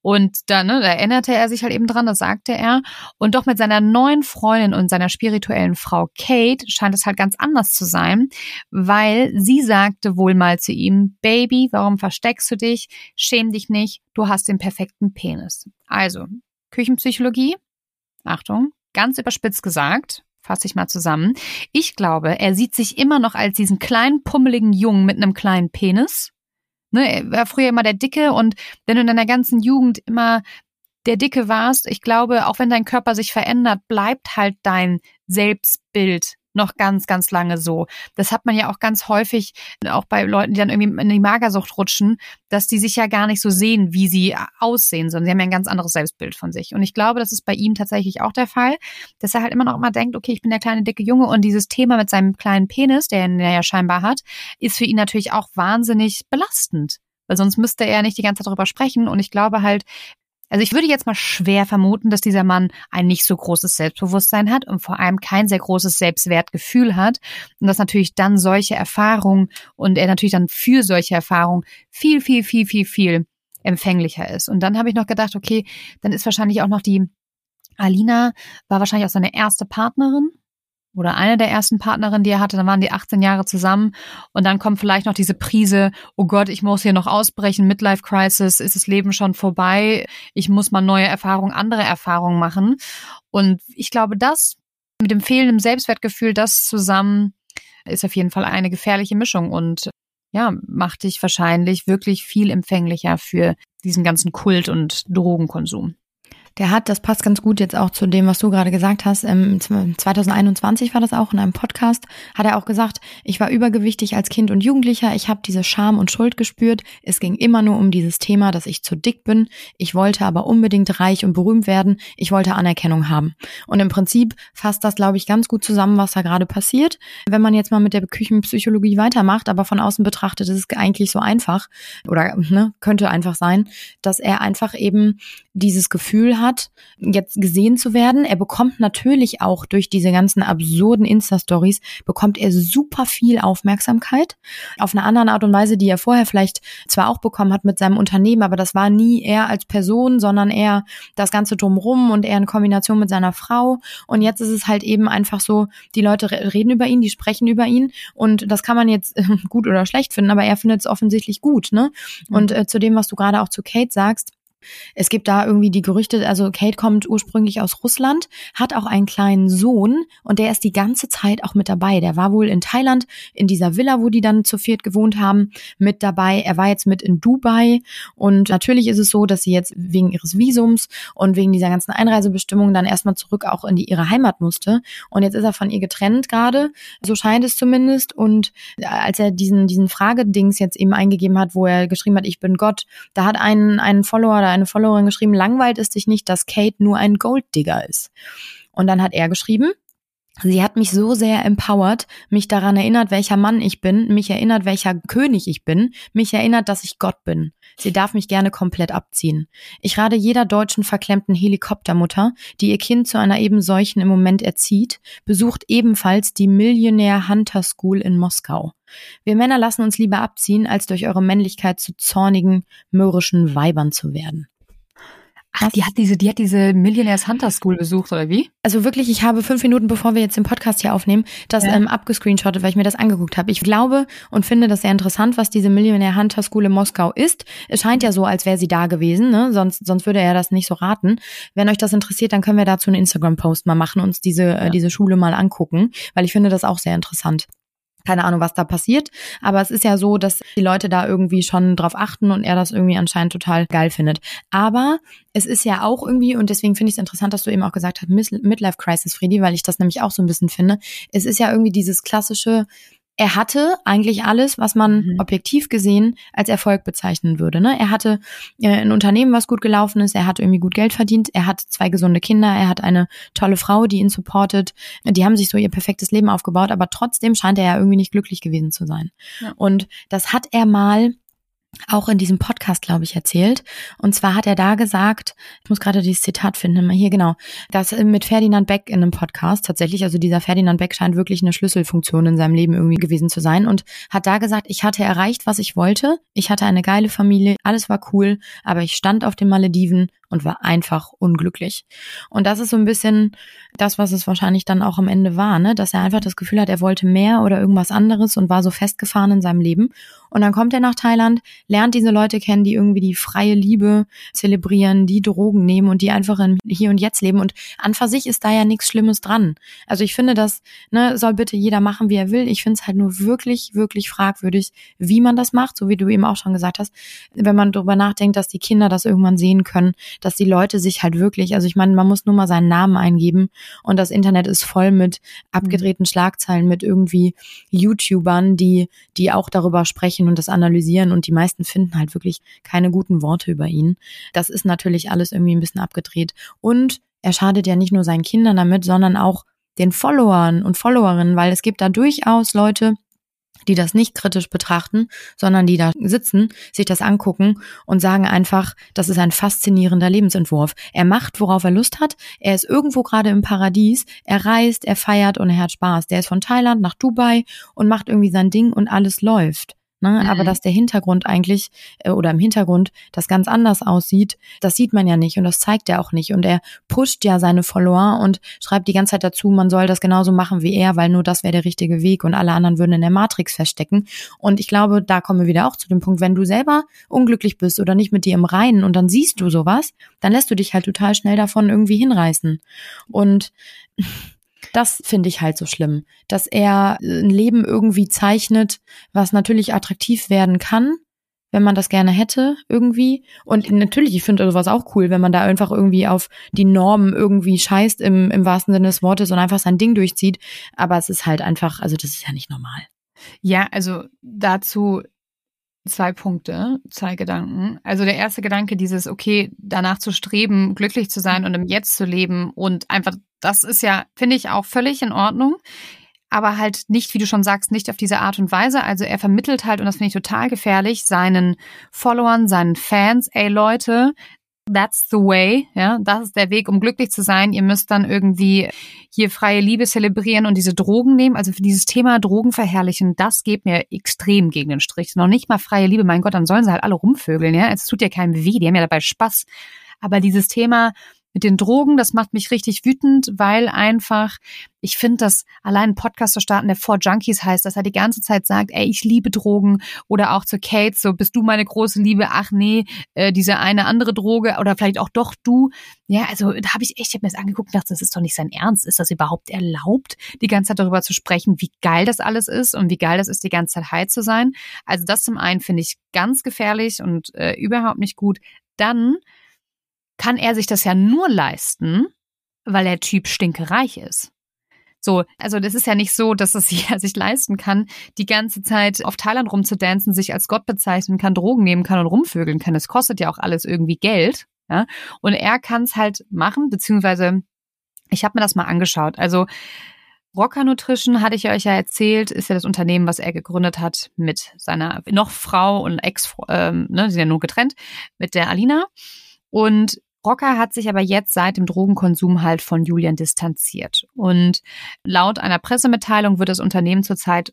Und dann ne, da erinnerte er sich halt eben dran, das sagte er. Und doch mit seiner neuen Freundin und seiner spirituellen Frau Kate scheint es halt ganz anders zu sein, weil sie sagte wohl mal zu ihm, Baby, warum versteckst du dich? Schäm dich nicht, du hast den perfekten Penis. Also, Küchenpsychologie, Achtung, ganz überspitzt gesagt, fasse ich mal zusammen. Ich glaube, er sieht sich immer noch als diesen kleinen, pummeligen Jungen mit einem kleinen Penis Ne, er war früher immer der Dicke und wenn du in deiner ganzen Jugend immer der Dicke warst, ich glaube, auch wenn dein Körper sich verändert, bleibt halt dein Selbstbild noch ganz, ganz lange so. Das hat man ja auch ganz häufig, auch bei Leuten, die dann irgendwie in die Magersucht rutschen, dass die sich ja gar nicht so sehen, wie sie aussehen, sondern sie haben ja ein ganz anderes Selbstbild von sich. Und ich glaube, das ist bei ihm tatsächlich auch der Fall, dass er halt immer noch immer denkt, okay, ich bin der kleine dicke Junge und dieses Thema mit seinem kleinen Penis, der er ja scheinbar hat, ist für ihn natürlich auch wahnsinnig belastend weil sonst müsste er nicht die ganze Zeit darüber sprechen. Und ich glaube halt, also ich würde jetzt mal schwer vermuten, dass dieser Mann ein nicht so großes Selbstbewusstsein hat und vor allem kein sehr großes Selbstwertgefühl hat und dass natürlich dann solche Erfahrungen und er natürlich dann für solche Erfahrungen viel, viel, viel, viel, viel empfänglicher ist. Und dann habe ich noch gedacht, okay, dann ist wahrscheinlich auch noch die Alina, war wahrscheinlich auch seine erste Partnerin oder eine der ersten Partnerinnen, die er hatte, dann waren die 18 Jahre zusammen und dann kommt vielleicht noch diese Prise, oh Gott, ich muss hier noch ausbrechen, Midlife Crisis, ist das Leben schon vorbei, ich muss mal neue Erfahrungen, andere Erfahrungen machen. Und ich glaube, das mit dem fehlenden Selbstwertgefühl, das zusammen ist auf jeden Fall eine gefährliche Mischung und ja, macht dich wahrscheinlich wirklich viel empfänglicher für diesen ganzen Kult und Drogenkonsum. Der hat, das passt ganz gut jetzt auch zu dem, was du gerade gesagt hast, ähm, 2021 war das auch in einem Podcast, hat er auch gesagt, ich war übergewichtig als Kind und Jugendlicher, ich habe diese Scham und Schuld gespürt, es ging immer nur um dieses Thema, dass ich zu dick bin, ich wollte aber unbedingt reich und berühmt werden, ich wollte Anerkennung haben. Und im Prinzip fasst das, glaube ich, ganz gut zusammen, was da gerade passiert. Wenn man jetzt mal mit der Küchenpsychologie weitermacht, aber von außen betrachtet ist es eigentlich so einfach oder ne, könnte einfach sein, dass er einfach eben dieses Gefühl hat, jetzt gesehen zu werden. Er bekommt natürlich auch durch diese ganzen absurden Insta-Stories, bekommt er super viel Aufmerksamkeit. Auf eine andere Art und Weise, die er vorher vielleicht zwar auch bekommen hat mit seinem Unternehmen, aber das war nie er als Person, sondern eher das Ganze drumrum und er in Kombination mit seiner Frau. Und jetzt ist es halt eben einfach so, die Leute reden über ihn, die sprechen über ihn und das kann man jetzt gut oder schlecht finden, aber er findet es offensichtlich gut, ne? Mhm. Und äh, zu dem, was du gerade auch zu Kate sagst, es gibt da irgendwie die Gerüchte, also Kate kommt ursprünglich aus Russland, hat auch einen kleinen Sohn und der ist die ganze Zeit auch mit dabei. Der war wohl in Thailand in dieser Villa, wo die dann zu viert gewohnt haben, mit dabei. Er war jetzt mit in Dubai und natürlich ist es so, dass sie jetzt wegen ihres Visums und wegen dieser ganzen Einreisebestimmungen dann erstmal zurück auch in die, ihre Heimat musste. Und jetzt ist er von ihr getrennt gerade, so scheint es zumindest. Und als er diesen, diesen Fragedings jetzt eben eingegeben hat, wo er geschrieben hat, ich bin Gott, da hat ein, ein Follower eine Followerin geschrieben, langweilt es dich nicht, dass Kate nur ein Golddigger ist. Und dann hat er geschrieben, Sie hat mich so sehr empowert, mich daran erinnert, welcher Mann ich bin, mich erinnert, welcher König ich bin, mich erinnert, dass ich Gott bin. Sie darf mich gerne komplett abziehen. Ich rate jeder deutschen verklemmten Helikoptermutter, die ihr Kind zu einer eben solchen im Moment erzieht, besucht ebenfalls die Millionaire Hunter School in Moskau. Wir Männer lassen uns lieber abziehen, als durch eure Männlichkeit zu zornigen, mürrischen Weibern zu werden. Ach, die hat diese, die hat diese Millionaires Hunter School besucht, oder wie? Also wirklich, ich habe fünf Minuten, bevor wir jetzt den Podcast hier aufnehmen, das ja. ähm, abgescreenshottet, weil ich mir das angeguckt habe. Ich glaube und finde das sehr interessant, was diese Millionaire Hunter School in Moskau ist. Es scheint ja so, als wäre sie da gewesen, ne? Sonst, sonst würde er das nicht so raten. Wenn euch das interessiert, dann können wir dazu einen Instagram-Post mal machen, uns diese, äh, ja. äh, diese Schule mal angucken, weil ich finde das auch sehr interessant. Keine Ahnung, was da passiert. Aber es ist ja so, dass die Leute da irgendwie schon drauf achten und er das irgendwie anscheinend total geil findet. Aber es ist ja auch irgendwie, und deswegen finde ich es interessant, dass du eben auch gesagt hast, Midlife Crisis, Friedi, weil ich das nämlich auch so ein bisschen finde. Es ist ja irgendwie dieses klassische, er hatte eigentlich alles, was man mhm. objektiv gesehen als Erfolg bezeichnen würde. Ne? Er hatte äh, ein Unternehmen, was gut gelaufen ist, er hat irgendwie gut Geld verdient, er hat zwei gesunde Kinder, er hat eine tolle Frau, die ihn supportet. Die haben sich so ihr perfektes Leben aufgebaut, aber trotzdem scheint er ja irgendwie nicht glücklich gewesen zu sein. Ja. Und das hat er mal auch in diesem Podcast, glaube ich, erzählt. Und zwar hat er da gesagt, ich muss gerade dieses Zitat finden, hier genau, dass mit Ferdinand Beck in einem Podcast tatsächlich, also dieser Ferdinand Beck scheint wirklich eine Schlüsselfunktion in seinem Leben irgendwie gewesen zu sein und hat da gesagt, ich hatte erreicht, was ich wollte. Ich hatte eine geile Familie, alles war cool, aber ich stand auf den Malediven und war einfach unglücklich. Und das ist so ein bisschen das, was es wahrscheinlich dann auch am Ende war, ne? dass er einfach das Gefühl hat, er wollte mehr oder irgendwas anderes und war so festgefahren in seinem Leben. Und dann kommt er nach Thailand, lernt diese Leute kennen, die irgendwie die freie Liebe zelebrieren, die Drogen nehmen und die einfach in hier und jetzt leben. Und an für sich ist da ja nichts Schlimmes dran. Also ich finde, das ne, soll bitte jeder machen, wie er will. Ich finde es halt nur wirklich, wirklich fragwürdig, wie man das macht, so wie du eben auch schon gesagt hast. Wenn man darüber nachdenkt, dass die Kinder das irgendwann sehen können, dass die Leute sich halt wirklich, also ich meine, man muss nur mal seinen Namen eingeben und das Internet ist voll mit abgedrehten Schlagzeilen, mit irgendwie YouTubern, die, die auch darüber sprechen und das analysieren und die meisten finden halt wirklich keine guten Worte über ihn. Das ist natürlich alles irgendwie ein bisschen abgedreht und er schadet ja nicht nur seinen Kindern damit, sondern auch den Followern und Followerinnen, weil es gibt da durchaus Leute, die das nicht kritisch betrachten, sondern die da sitzen, sich das angucken und sagen einfach, das ist ein faszinierender Lebensentwurf. Er macht, worauf er Lust hat. Er ist irgendwo gerade im Paradies. Er reist, er feiert und er hat Spaß. Der ist von Thailand nach Dubai und macht irgendwie sein Ding und alles läuft. Ne? Mhm. Aber dass der Hintergrund eigentlich äh, oder im Hintergrund das ganz anders aussieht, das sieht man ja nicht und das zeigt er auch nicht. Und er pusht ja seine Follower und schreibt die ganze Zeit dazu, man soll das genauso machen wie er, weil nur das wäre der richtige Weg und alle anderen würden in der Matrix verstecken. Und ich glaube, da kommen wir wieder auch zu dem Punkt, wenn du selber unglücklich bist oder nicht mit dir im Reinen und dann siehst du sowas, dann lässt du dich halt total schnell davon irgendwie hinreißen. Und das finde ich halt so schlimm, dass er ein Leben irgendwie zeichnet, was natürlich attraktiv werden kann, wenn man das gerne hätte irgendwie. Und natürlich, ich finde sowas auch cool, wenn man da einfach irgendwie auf die Normen irgendwie scheißt im, im wahrsten Sinne des Wortes und einfach sein Ding durchzieht. Aber es ist halt einfach, also das ist ja nicht normal. Ja, also dazu zwei Punkte, zwei Gedanken. Also der erste Gedanke, dieses, okay, danach zu streben, glücklich zu sein und im Jetzt zu leben und einfach, das ist ja, finde ich auch völlig in Ordnung. Aber halt nicht, wie du schon sagst, nicht auf diese Art und Weise. Also er vermittelt halt, und das finde ich total gefährlich, seinen Followern, seinen Fans, ey Leute, That's the way, ja, das ist der Weg, um glücklich zu sein. Ihr müsst dann irgendwie hier freie Liebe zelebrieren und diese Drogen nehmen. Also für dieses Thema Drogen verherrlichen, das geht mir extrem gegen den Strich. Noch nicht mal freie Liebe, mein Gott, dann sollen sie halt alle rumvögeln, ja. Es tut ja keinem weh, die haben ja dabei Spaß. Aber dieses Thema mit den Drogen, das macht mich richtig wütend, weil einfach, ich finde, dass allein ein Podcast zu starten, der Four Junkies heißt, dass er die ganze Zeit sagt, ey, ich liebe Drogen oder auch zu Kate, so bist du meine große Liebe, ach nee, äh, diese eine andere Droge oder vielleicht auch doch du. Ja, also da habe ich echt, ich habe mir das angeguckt und dachte, das ist doch nicht sein Ernst. Ist das überhaupt erlaubt, die ganze Zeit darüber zu sprechen, wie geil das alles ist und wie geil das ist, die ganze Zeit high zu sein? Also das zum einen finde ich ganz gefährlich und äh, überhaupt nicht gut. Dann kann er sich das ja nur leisten, weil der Typ stinkereich ist. So, also das ist ja nicht so, dass es jeder sich leisten kann, die ganze Zeit auf Thailand rumzudancen, sich als Gott bezeichnen kann, Drogen nehmen kann und rumvögeln kann. Es kostet ja auch alles irgendwie Geld. Ja? Und er kann es halt machen, beziehungsweise ich habe mir das mal angeschaut. Also Rocker Nutrition, hatte ich euch ja erzählt, ist ja das Unternehmen, was er gegründet hat mit seiner noch Frau und Ex, ähm, ne, sind ja nur getrennt, mit der Alina. Und Rocker hat sich aber jetzt seit dem Drogenkonsum halt von Julian distanziert. Und laut einer Pressemitteilung wird das Unternehmen zurzeit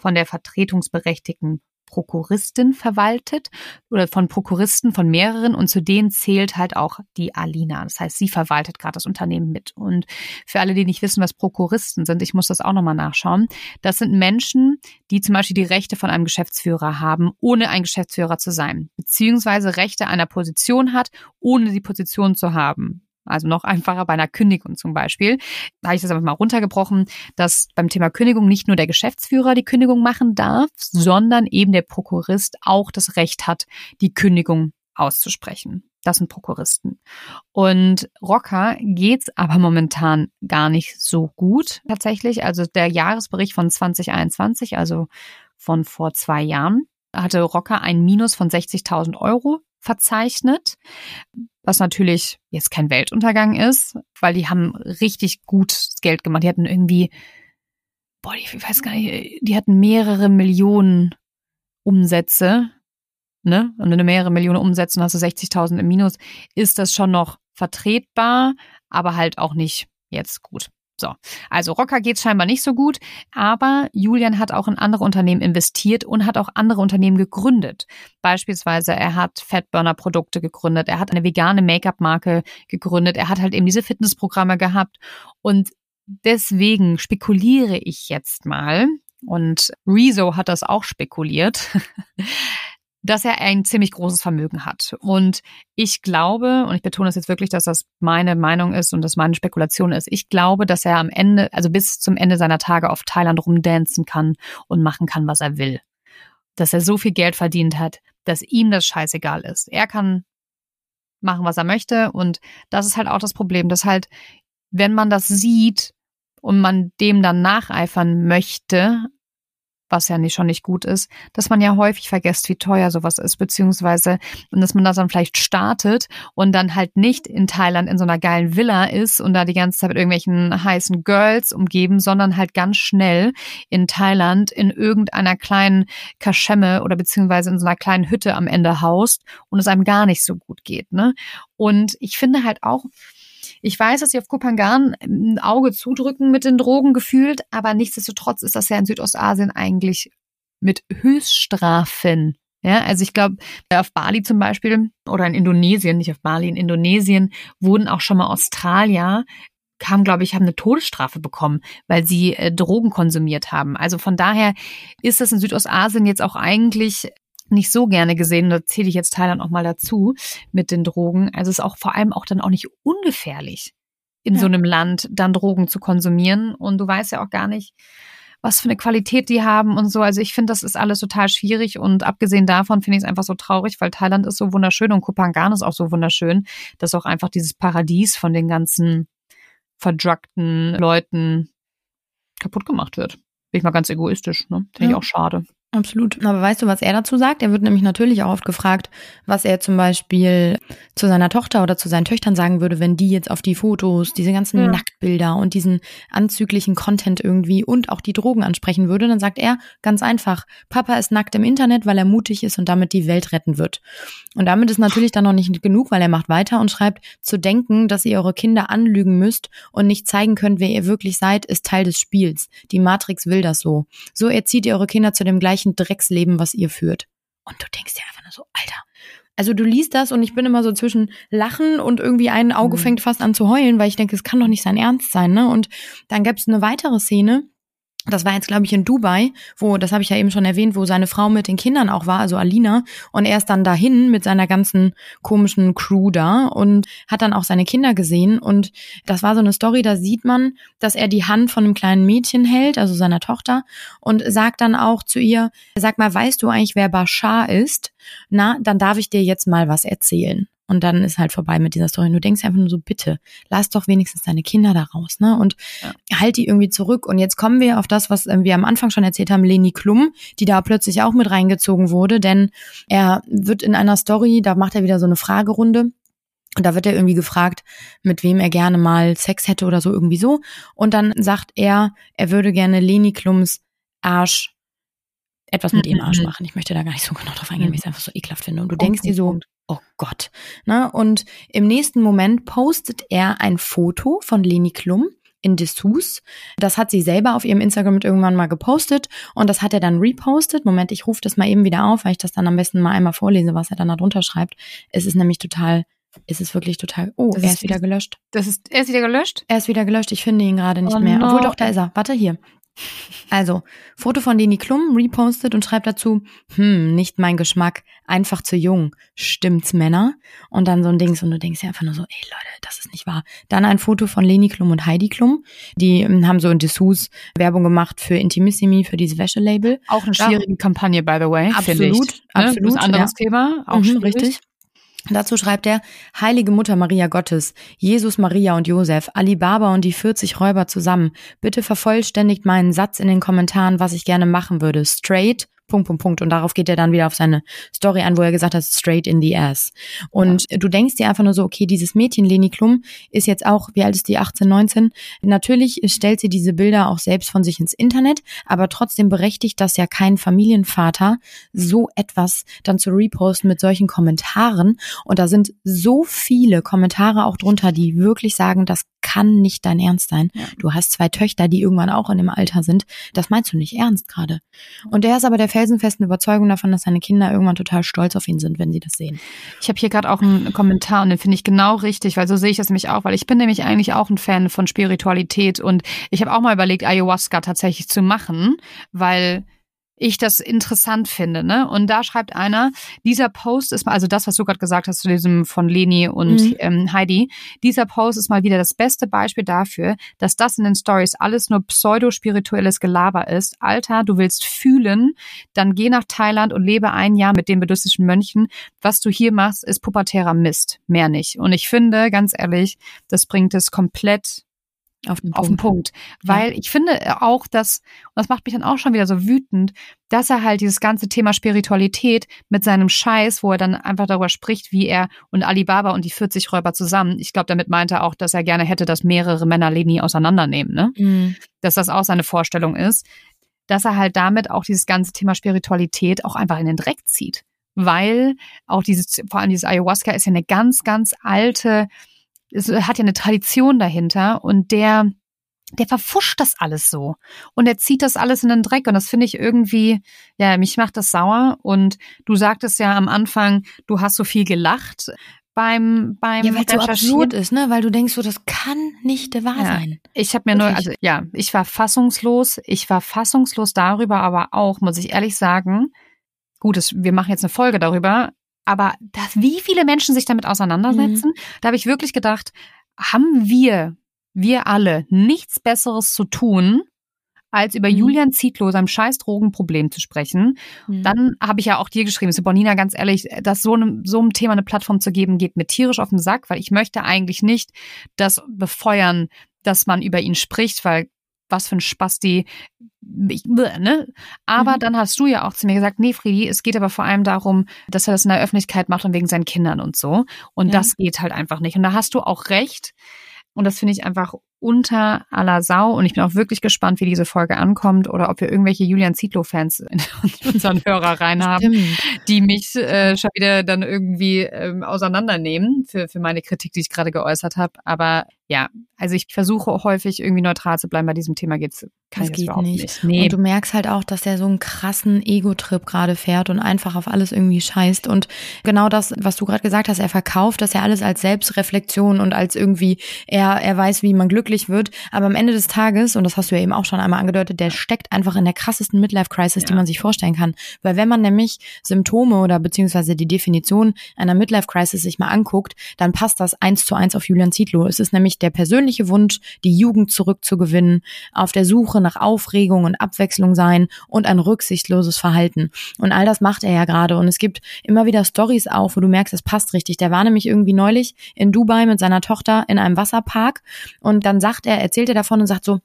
von der vertretungsberechtigten Prokuristin verwaltet oder von Prokuristen von mehreren und zu denen zählt halt auch die Alina. Das heißt, sie verwaltet gerade das Unternehmen mit. Und für alle, die nicht wissen, was Prokuristen sind, ich muss das auch nochmal nachschauen. Das sind Menschen, die zum Beispiel die Rechte von einem Geschäftsführer haben, ohne ein Geschäftsführer zu sein, beziehungsweise Rechte einer Position hat, ohne die Position zu haben. Also noch einfacher bei einer Kündigung zum Beispiel. Da habe ich das einfach mal runtergebrochen, dass beim Thema Kündigung nicht nur der Geschäftsführer die Kündigung machen darf, sondern eben der Prokurist auch das Recht hat, die Kündigung auszusprechen. Das sind Prokuristen. Und Rocker geht's aber momentan gar nicht so gut tatsächlich. Also der Jahresbericht von 2021, also von vor zwei Jahren, hatte Rocker ein Minus von 60.000 Euro verzeichnet, was natürlich jetzt kein Weltuntergang ist, weil die haben richtig gut Geld gemacht. Die hatten irgendwie, boah, ich weiß gar nicht, die hatten mehrere Millionen Umsätze, ne? Und wenn du mehrere Millionen Umsätze und hast du 60.000 im Minus, ist das schon noch vertretbar, aber halt auch nicht jetzt gut. So, also Rocker geht scheinbar nicht so gut, aber Julian hat auch in andere Unternehmen investiert und hat auch andere Unternehmen gegründet. Beispielsweise er hat Fatburner-Produkte gegründet, er hat eine vegane Make-up-Marke gegründet, er hat halt eben diese Fitnessprogramme gehabt und deswegen spekuliere ich jetzt mal, und Rezo hat das auch spekuliert, dass er ein ziemlich großes Vermögen hat. Und ich glaube, und ich betone es jetzt wirklich, dass das meine Meinung ist und dass meine Spekulation ist, ich glaube, dass er am Ende, also bis zum Ende seiner Tage auf Thailand rumdancen kann und machen kann, was er will. Dass er so viel Geld verdient hat, dass ihm das scheißegal ist. Er kann machen, was er möchte. Und das ist halt auch das Problem, dass halt, wenn man das sieht und man dem dann nacheifern möchte, was ja nicht, schon nicht gut ist, dass man ja häufig vergisst, wie teuer sowas ist, beziehungsweise, und dass man das dann vielleicht startet und dann halt nicht in Thailand in so einer geilen Villa ist und da die ganze Zeit mit irgendwelchen heißen Girls umgeben, sondern halt ganz schnell in Thailand in irgendeiner kleinen Kaschemme oder beziehungsweise in so einer kleinen Hütte am Ende haust und es einem gar nicht so gut geht, ne? Und ich finde halt auch, ich weiß, dass sie auf Kupangan ein Auge zudrücken mit den Drogen gefühlt, aber nichtsdestotrotz ist das ja in Südostasien eigentlich mit Höchststrafen. Ja, also ich glaube, auf Bali zum Beispiel oder in Indonesien, nicht auf Bali, in Indonesien wurden auch schon mal Australier kam, glaube ich, haben eine Todesstrafe bekommen, weil sie äh, Drogen konsumiert haben. Also von daher ist das in Südostasien jetzt auch eigentlich nicht so gerne gesehen. Da zähle ich jetzt Thailand auch mal dazu mit den Drogen. Also es ist auch vor allem auch dann auch nicht ungefährlich, in ja. so einem Land dann Drogen zu konsumieren. Und du weißt ja auch gar nicht, was für eine Qualität die haben und so. Also ich finde, das ist alles total schwierig und abgesehen davon finde ich es einfach so traurig, weil Thailand ist so wunderschön und Kopangan ist auch so wunderschön, dass auch einfach dieses Paradies von den ganzen verdruckten Leuten kaputt gemacht wird. Bin ich mal ganz egoistisch, ne? Finde ja. ich auch schade. Absolut. Aber weißt du, was er dazu sagt? Er wird nämlich natürlich auch oft gefragt, was er zum Beispiel zu seiner Tochter oder zu seinen Töchtern sagen würde, wenn die jetzt auf die Fotos, diese ganzen ja. Nacktbilder und diesen anzüglichen Content irgendwie und auch die Drogen ansprechen würde. Dann sagt er ganz einfach, Papa ist nackt im Internet, weil er mutig ist und damit die Welt retten wird. Und damit ist natürlich dann noch nicht genug, weil er macht weiter und schreibt, zu denken, dass ihr eure Kinder anlügen müsst und nicht zeigen könnt, wer ihr wirklich seid, ist Teil des Spiels. Die Matrix will das so. So erzieht ihr eure Kinder zu dem gleichen gleichen Drecksleben, was ihr führt. Und du denkst dir einfach nur so, Alter. Also du liest das und ich bin immer so zwischen Lachen und irgendwie ein Auge mhm. fängt fast an zu heulen, weil ich denke, es kann doch nicht sein Ernst sein, ne? Und dann gäbe es eine weitere Szene, das war jetzt, glaube ich, in Dubai, wo, das habe ich ja eben schon erwähnt, wo seine Frau mit den Kindern auch war, also Alina. Und er ist dann dahin mit seiner ganzen komischen Crew da und hat dann auch seine Kinder gesehen. Und das war so eine Story, da sieht man, dass er die Hand von einem kleinen Mädchen hält, also seiner Tochter, und sagt dann auch zu ihr, sag mal, weißt du eigentlich, wer Bashar ist? Na, dann darf ich dir jetzt mal was erzählen. Und dann ist halt vorbei mit dieser Story. Und du denkst einfach nur so, bitte, lass doch wenigstens deine Kinder da raus, ne? Und ja. halt die irgendwie zurück. Und jetzt kommen wir auf das, was äh, wir am Anfang schon erzählt haben, Leni Klum, die da plötzlich auch mit reingezogen wurde, denn er wird in einer Story, da macht er wieder so eine Fragerunde. Und da wird er irgendwie gefragt, mit wem er gerne mal Sex hätte oder so irgendwie so. Und dann sagt er, er würde gerne Leni Klums Arsch etwas mit ihrem Arsch mhm. machen. Ich möchte da gar nicht so genau drauf eingehen, weil ich es einfach so ekelhaft finde. Und du denkst dir so, oh Gott. Ne? Und im nächsten Moment postet er ein Foto von Leni Klum in Dessous. Das hat sie selber auf ihrem Instagram irgendwann mal gepostet und das hat er dann repostet. Moment, ich rufe das mal eben wieder auf, weil ich das dann am besten mal einmal vorlese, was er dann da drunter schreibt. Es ist nämlich total es ist wirklich total. Oh, das er ist, ist wieder gelöscht. Das ist, er ist wieder gelöscht? Er ist wieder gelöscht. Ich finde ihn gerade nicht oh mehr. No. Obwohl doch, da ist er. Warte hier. Also, Foto von Leni Klum repostet und schreibt dazu, hm, nicht mein Geschmack, einfach zu jung. Stimmt's, Männer? Und dann so ein Ding, und du denkst ja einfach nur so, ey Leute, das ist nicht wahr. Dann ein Foto von Leni Klum und Heidi Klum. Die ähm, haben so in Dessous Werbung gemacht für Intimissimi, für dieses Wäschelabel. Auch eine schwierige ja. Kampagne, by the way. Absolut, ich. absolut. Ne? Das anderes ja. Thema, auch mhm, richtig. Dazu schreibt er, Heilige Mutter Maria Gottes, Jesus, Maria und Josef, Alibaba und die 40 Räuber zusammen. Bitte vervollständigt meinen Satz in den Kommentaren, was ich gerne machen würde. Straight, Punkt, Punkt, Punkt. Und darauf geht er dann wieder auf seine Story an, wo er gesagt hat, straight in the ass. Und ja. du denkst dir einfach nur so, okay, dieses Mädchen, Leni Klum, ist jetzt auch, wie alt ist die, 18, 19? Natürlich stellt sie diese Bilder auch selbst von sich ins Internet, aber trotzdem berechtigt das ja kein Familienvater, so etwas dann zu reposten mit solchen Kommentaren. Und da sind so viele Kommentare auch drunter, die wirklich sagen, das kann nicht dein Ernst sein. Ja. Du hast zwei Töchter, die irgendwann auch in dem Alter sind. Das meinst du nicht ernst gerade. Und der ist aber der felsenfesten Überzeugung davon, dass seine Kinder irgendwann total stolz auf ihn sind, wenn sie das sehen. Ich habe hier gerade auch einen Kommentar und den finde ich genau richtig, weil so sehe ich das nämlich auch, weil ich bin nämlich eigentlich auch ein Fan von Spiritualität und ich habe auch mal überlegt, Ayahuasca tatsächlich zu machen, weil ich das interessant finde. Ne? Und da schreibt einer, dieser Post ist mal, also das, was du gerade gesagt hast zu diesem von Leni und mhm. ähm, Heidi, dieser Post ist mal wieder das beste Beispiel dafür, dass das in den Stories alles nur pseudo-spirituelles Gelaber ist. Alter, du willst fühlen, dann geh nach Thailand und lebe ein Jahr mit den buddhistischen Mönchen. Was du hier machst, ist pubertärer Mist, mehr nicht. Und ich finde, ganz ehrlich, das bringt es komplett auf den, auf den Punkt. Weil ja. ich finde auch, dass, und das macht mich dann auch schon wieder so wütend, dass er halt dieses ganze Thema Spiritualität mit seinem Scheiß, wo er dann einfach darüber spricht, wie er und Alibaba und die 40 Räuber zusammen, ich glaube, damit meint er auch, dass er gerne hätte, dass mehrere Männer Leni auseinandernehmen, ne? Mhm. Dass das auch seine Vorstellung ist, dass er halt damit auch dieses ganze Thema Spiritualität auch einfach in den Dreck zieht. Weil auch dieses, vor allem dieses Ayahuasca ist ja eine ganz, ganz alte, es hat ja eine Tradition dahinter und der, der verfuscht das alles so. Und er zieht das alles in den Dreck. Und das finde ich irgendwie, ja, mich macht das sauer. Und du sagtest ja am Anfang, du hast so viel gelacht beim beim Ja, weil es so absurd ist, ne? Weil du denkst so, das kann nicht wahr ja. sein. Ich habe mir nur, also ja, ich war fassungslos. Ich war fassungslos darüber, aber auch, muss ich ehrlich sagen, gut, es, wir machen jetzt eine Folge darüber, aber das, wie viele Menschen sich damit auseinandersetzen, mhm. da habe ich wirklich gedacht, haben wir, wir alle, nichts Besseres zu tun, als über mhm. Julian Zietlow, seinem scheiß Drogenproblem zu sprechen. Mhm. Dann habe ich ja auch dir geschrieben, so Bonina, ganz ehrlich, das so einem, so einem Thema eine Plattform zu geben, geht mir tierisch auf den Sack, weil ich möchte eigentlich nicht das befeuern, dass man über ihn spricht, weil was für ein Spasti. Ich, ne? Aber mhm. dann hast du ja auch zu mir gesagt, nee, Friedi, es geht aber vor allem darum, dass er das in der Öffentlichkeit macht und wegen seinen Kindern und so. Und ja. das geht halt einfach nicht. Und da hast du auch recht. Und das finde ich einfach unter aller Sau. Und ich bin auch wirklich gespannt, wie diese Folge ankommt oder ob wir irgendwelche Julian Zietlow-Fans in unseren Hörereien haben, die mich äh, schon wieder dann irgendwie ähm, auseinandernehmen für, für meine Kritik, die ich gerade geäußert habe. Aber ja, also ich versuche häufig irgendwie neutral zu bleiben. Bei diesem Thema geht's kann das geht nicht. nicht. Nee. Und du merkst halt auch, dass der so einen krassen Ego-Trip gerade fährt und einfach auf alles irgendwie scheißt. Und genau das, was du gerade gesagt hast, er verkauft das ja alles als Selbstreflexion und als irgendwie, er, er weiß, wie man glücklich wird. Aber am Ende des Tages, und das hast du ja eben auch schon einmal angedeutet, der steckt einfach in der krassesten Midlife-Crisis, ja. die man sich vorstellen kann. Weil wenn man nämlich Symptome oder beziehungsweise die Definition einer Midlife-Crisis sich mal anguckt, dann passt das eins zu eins auf Julian Zietlow. Es ist nämlich der persönliche Wunsch, die Jugend zurückzugewinnen, auf der Suche nach Aufregung und Abwechslung sein und ein rücksichtsloses Verhalten. Und all das macht er ja gerade. Und es gibt immer wieder Stories auf, wo du merkst, es passt richtig. Der war nämlich irgendwie neulich in Dubai mit seiner Tochter in einem Wasserpark und dann sagt er, erzählt er davon und sagt so,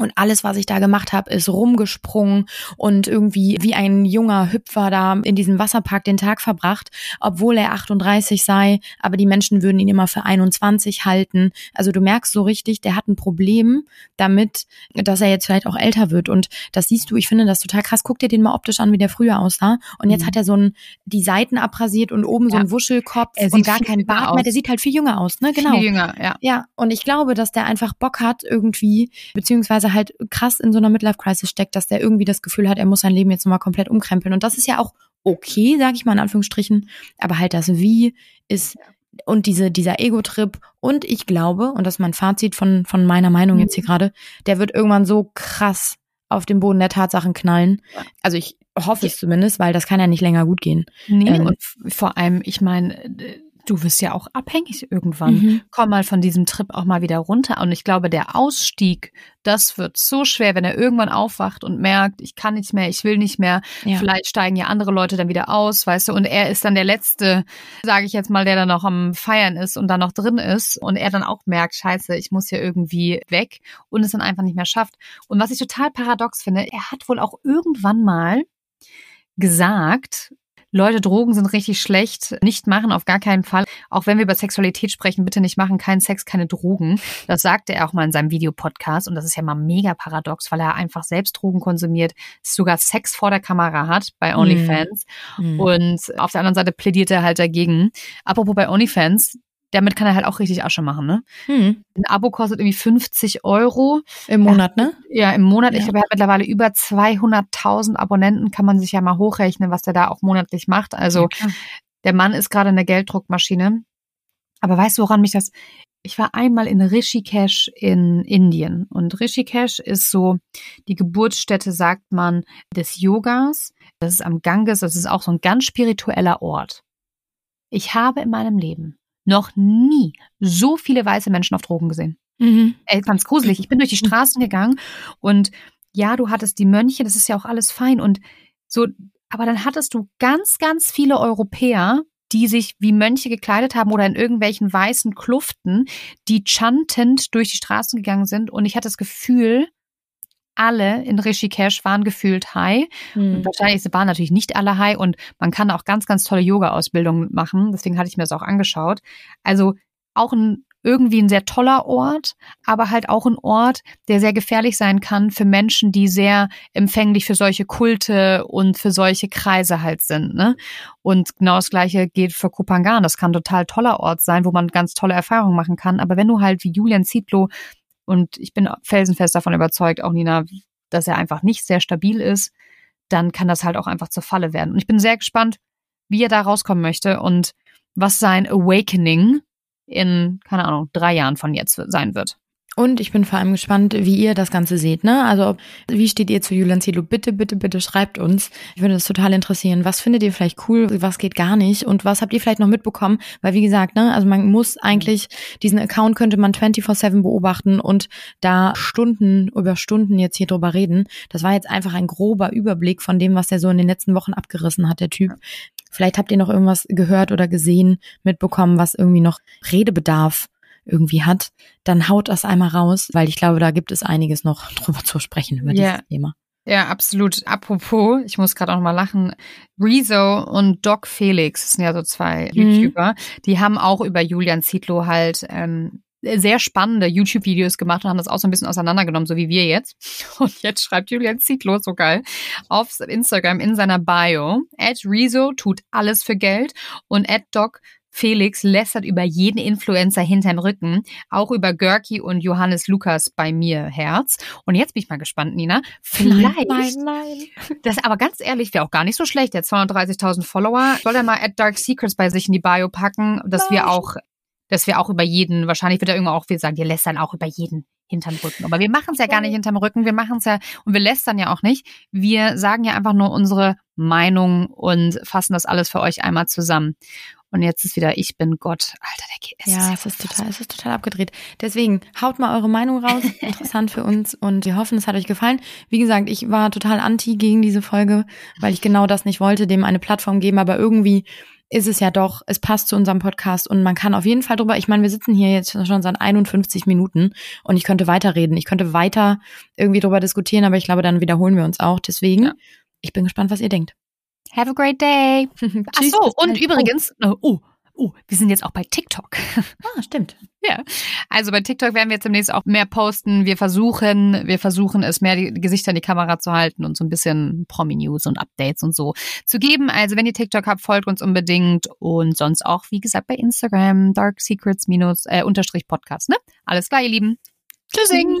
und alles, was ich da gemacht habe, ist rumgesprungen und irgendwie wie ein junger Hüpfer da in diesem Wasserpark den Tag verbracht, obwohl er 38 sei, aber die Menschen würden ihn immer für 21 halten. Also du merkst so richtig, der hat ein Problem damit, dass er jetzt vielleicht auch älter wird. Und das siehst du, ich finde das total krass. Guck dir den mal optisch an, wie der früher aussah. Und jetzt mhm. hat er so ein, die Seiten abrasiert und oben ja. so ein Wuschelkopf er und gar keinen Bart aus. mehr. Der sieht halt viel jünger aus, ne? Genau. Viel jünger, ja. Ja. Und ich glaube, dass der einfach Bock hat irgendwie, beziehungsweise er halt krass in so einer Midlife-Crisis steckt, dass der irgendwie das Gefühl hat, er muss sein Leben jetzt nochmal komplett umkrempeln. Und das ist ja auch okay, sage ich mal in Anführungsstrichen, aber halt das Wie ist und diese, dieser Ego-Trip und ich glaube, und das ist mein Fazit von, von meiner Meinung jetzt hier mhm. gerade, der wird irgendwann so krass auf den Boden der Tatsachen knallen. Also ich hoffe es zumindest, weil das kann ja nicht länger gut gehen. Nee, ähm, und vor allem, ich meine, du wirst ja auch abhängig irgendwann. Mhm. Komm mal von diesem Trip auch mal wieder runter. Und ich glaube, der Ausstieg, das wird so schwer, wenn er irgendwann aufwacht und merkt, ich kann nicht mehr, ich will nicht mehr. Ja. Vielleicht steigen ja andere Leute dann wieder aus, weißt du. Und er ist dann der Letzte, sage ich jetzt mal, der dann noch am Feiern ist und dann noch drin ist. Und er dann auch merkt, scheiße, ich muss hier irgendwie weg und es dann einfach nicht mehr schafft. Und was ich total paradox finde, er hat wohl auch irgendwann mal gesagt, Leute, Drogen sind richtig schlecht. Nicht machen, auf gar keinen Fall. Auch wenn wir über Sexualität sprechen, bitte nicht machen. Kein Sex, keine Drogen. Das sagte er auch mal in seinem Videopodcast. Und das ist ja mal mega paradox, weil er einfach selbst Drogen konsumiert, sogar Sex vor der Kamera hat bei mhm. OnlyFans. Mm. Und auf der anderen Seite plädiert er halt dagegen. Apropos bei OnlyFans, damit kann er halt auch richtig Asche machen, ne? Hm. Ein Abo kostet irgendwie 50 Euro. Im Monat, ne? Ja, im Monat. Ja. Ich er hat mittlerweile über 200.000 Abonnenten. Kann man sich ja mal hochrechnen, was der da auch monatlich macht. Also ja, der Mann ist gerade eine Gelddruckmaschine. Aber weißt du, woran mich das... Ich war einmal in Rishikesh in Indien und Rishikesh ist so die Geburtsstätte, sagt man, des Yogas. Das ist am Ganges, das ist auch so ein ganz spiritueller Ort. Ich habe in meinem Leben noch nie so viele weiße Menschen auf Drogen gesehen. Mhm. Ey, ganz gruselig. Ich bin durch die Straßen gegangen und ja, du hattest die Mönche, das ist ja auch alles fein und so, aber dann hattest du ganz, ganz viele Europäer, die sich wie Mönche gekleidet haben oder in irgendwelchen weißen Kluften, die chantend durch die Straßen gegangen sind und ich hatte das Gefühl, alle in Rishikesh waren gefühlt high. Mhm. Und wahrscheinlich waren natürlich nicht alle high und man kann auch ganz, ganz tolle Yoga-Ausbildungen machen. Deswegen hatte ich mir das auch angeschaut. Also auch ein irgendwie ein sehr toller Ort, aber halt auch ein Ort, der sehr gefährlich sein kann für Menschen, die sehr empfänglich für solche Kulte und für solche Kreise halt sind. Ne? Und genau das gleiche geht für Kupangan. Das kann ein total toller Ort sein, wo man ganz tolle Erfahrungen machen kann. Aber wenn du halt wie Julian Zietlow und ich bin felsenfest davon überzeugt, auch Nina, dass er einfach nicht sehr stabil ist, dann kann das halt auch einfach zur Falle werden. Und ich bin sehr gespannt, wie er da rauskommen möchte und was sein Awakening in, keine Ahnung, drei Jahren von jetzt sein wird. Und ich bin vor allem gespannt, wie ihr das Ganze seht. Ne? Also wie steht ihr zu Julian Zielo? Bitte, bitte, bitte schreibt uns. Ich würde das total interessieren. Was findet ihr vielleicht cool? Was geht gar nicht? Und was habt ihr vielleicht noch mitbekommen? Weil wie gesagt, ne, also man muss eigentlich, diesen Account könnte man 24-7 beobachten und da Stunden über Stunden jetzt hier drüber reden. Das war jetzt einfach ein grober Überblick von dem, was der so in den letzten Wochen abgerissen hat, der Typ. Vielleicht habt ihr noch irgendwas gehört oder gesehen, mitbekommen, was irgendwie noch Redebedarf irgendwie hat, dann haut das einmal raus, weil ich glaube, da gibt es einiges noch drüber zu sprechen über yeah. dieses Thema. Ja, absolut. Apropos, ich muss gerade auch noch mal lachen. Rezo und Doc Felix, das sind ja so zwei mhm. YouTuber, die haben auch über Julian Zietlow halt ähm, sehr spannende YouTube-Videos gemacht und haben das auch so ein bisschen auseinandergenommen, so wie wir jetzt. Und jetzt schreibt Julian Zietlow, so geil, auf Instagram in seiner Bio, at Rezo tut alles für Geld und at Doc Felix lästert über jeden Influencer hinterm Rücken, auch über Görki und Johannes Lukas bei mir Herz. Und jetzt bin ich mal gespannt, Nina. Vielleicht. Nein, nein, nein. Das aber ganz ehrlich, wäre auch gar nicht so schlecht. Der 230.000 Follower. Soll er mal at Dark Secrets bei sich in die Bio packen, dass nein. wir auch, dass wir auch über jeden, wahrscheinlich wird er irgendwann auch wieder sagen, wir lästern auch über jeden hinterm Rücken. Aber wir machen es ja gar nicht hinterm Rücken, wir machen es ja und wir lästern ja auch nicht. Wir sagen ja einfach nur unsere Meinung und fassen das alles für euch einmal zusammen. Und jetzt ist wieder ich bin Gott. Alter, der geht. Es ja, ist es ist total, es ist total abgedreht. Deswegen haut mal eure Meinung raus. Interessant für uns und wir hoffen, es hat euch gefallen. Wie gesagt, ich war total anti gegen diese Folge, weil ich genau das nicht wollte, dem eine Plattform geben. Aber irgendwie ist es ja doch, es passt zu unserem Podcast und man kann auf jeden Fall drüber, ich meine, wir sitzen hier jetzt schon seit 51 Minuten und ich könnte weiterreden. Ich könnte weiter irgendwie drüber diskutieren, aber ich glaube, dann wiederholen wir uns auch. Deswegen, ja. ich bin gespannt, was ihr denkt. Have a great day. Ach so, und übrigens, oh. oh, oh, wir sind jetzt auch bei TikTok. Ah, stimmt. Ja. Also bei TikTok werden wir jetzt demnächst auch mehr posten. Wir versuchen, wir versuchen es mehr die Gesichter in die Kamera zu halten und so ein bisschen Promi-News und Updates und so zu geben. Also wenn ihr TikTok habt, folgt uns unbedingt und sonst auch, wie gesagt, bei Instagram, Dark Secrets minus, äh, unterstrich Podcast, ne? Alles klar, ihr Lieben. Tschüssing.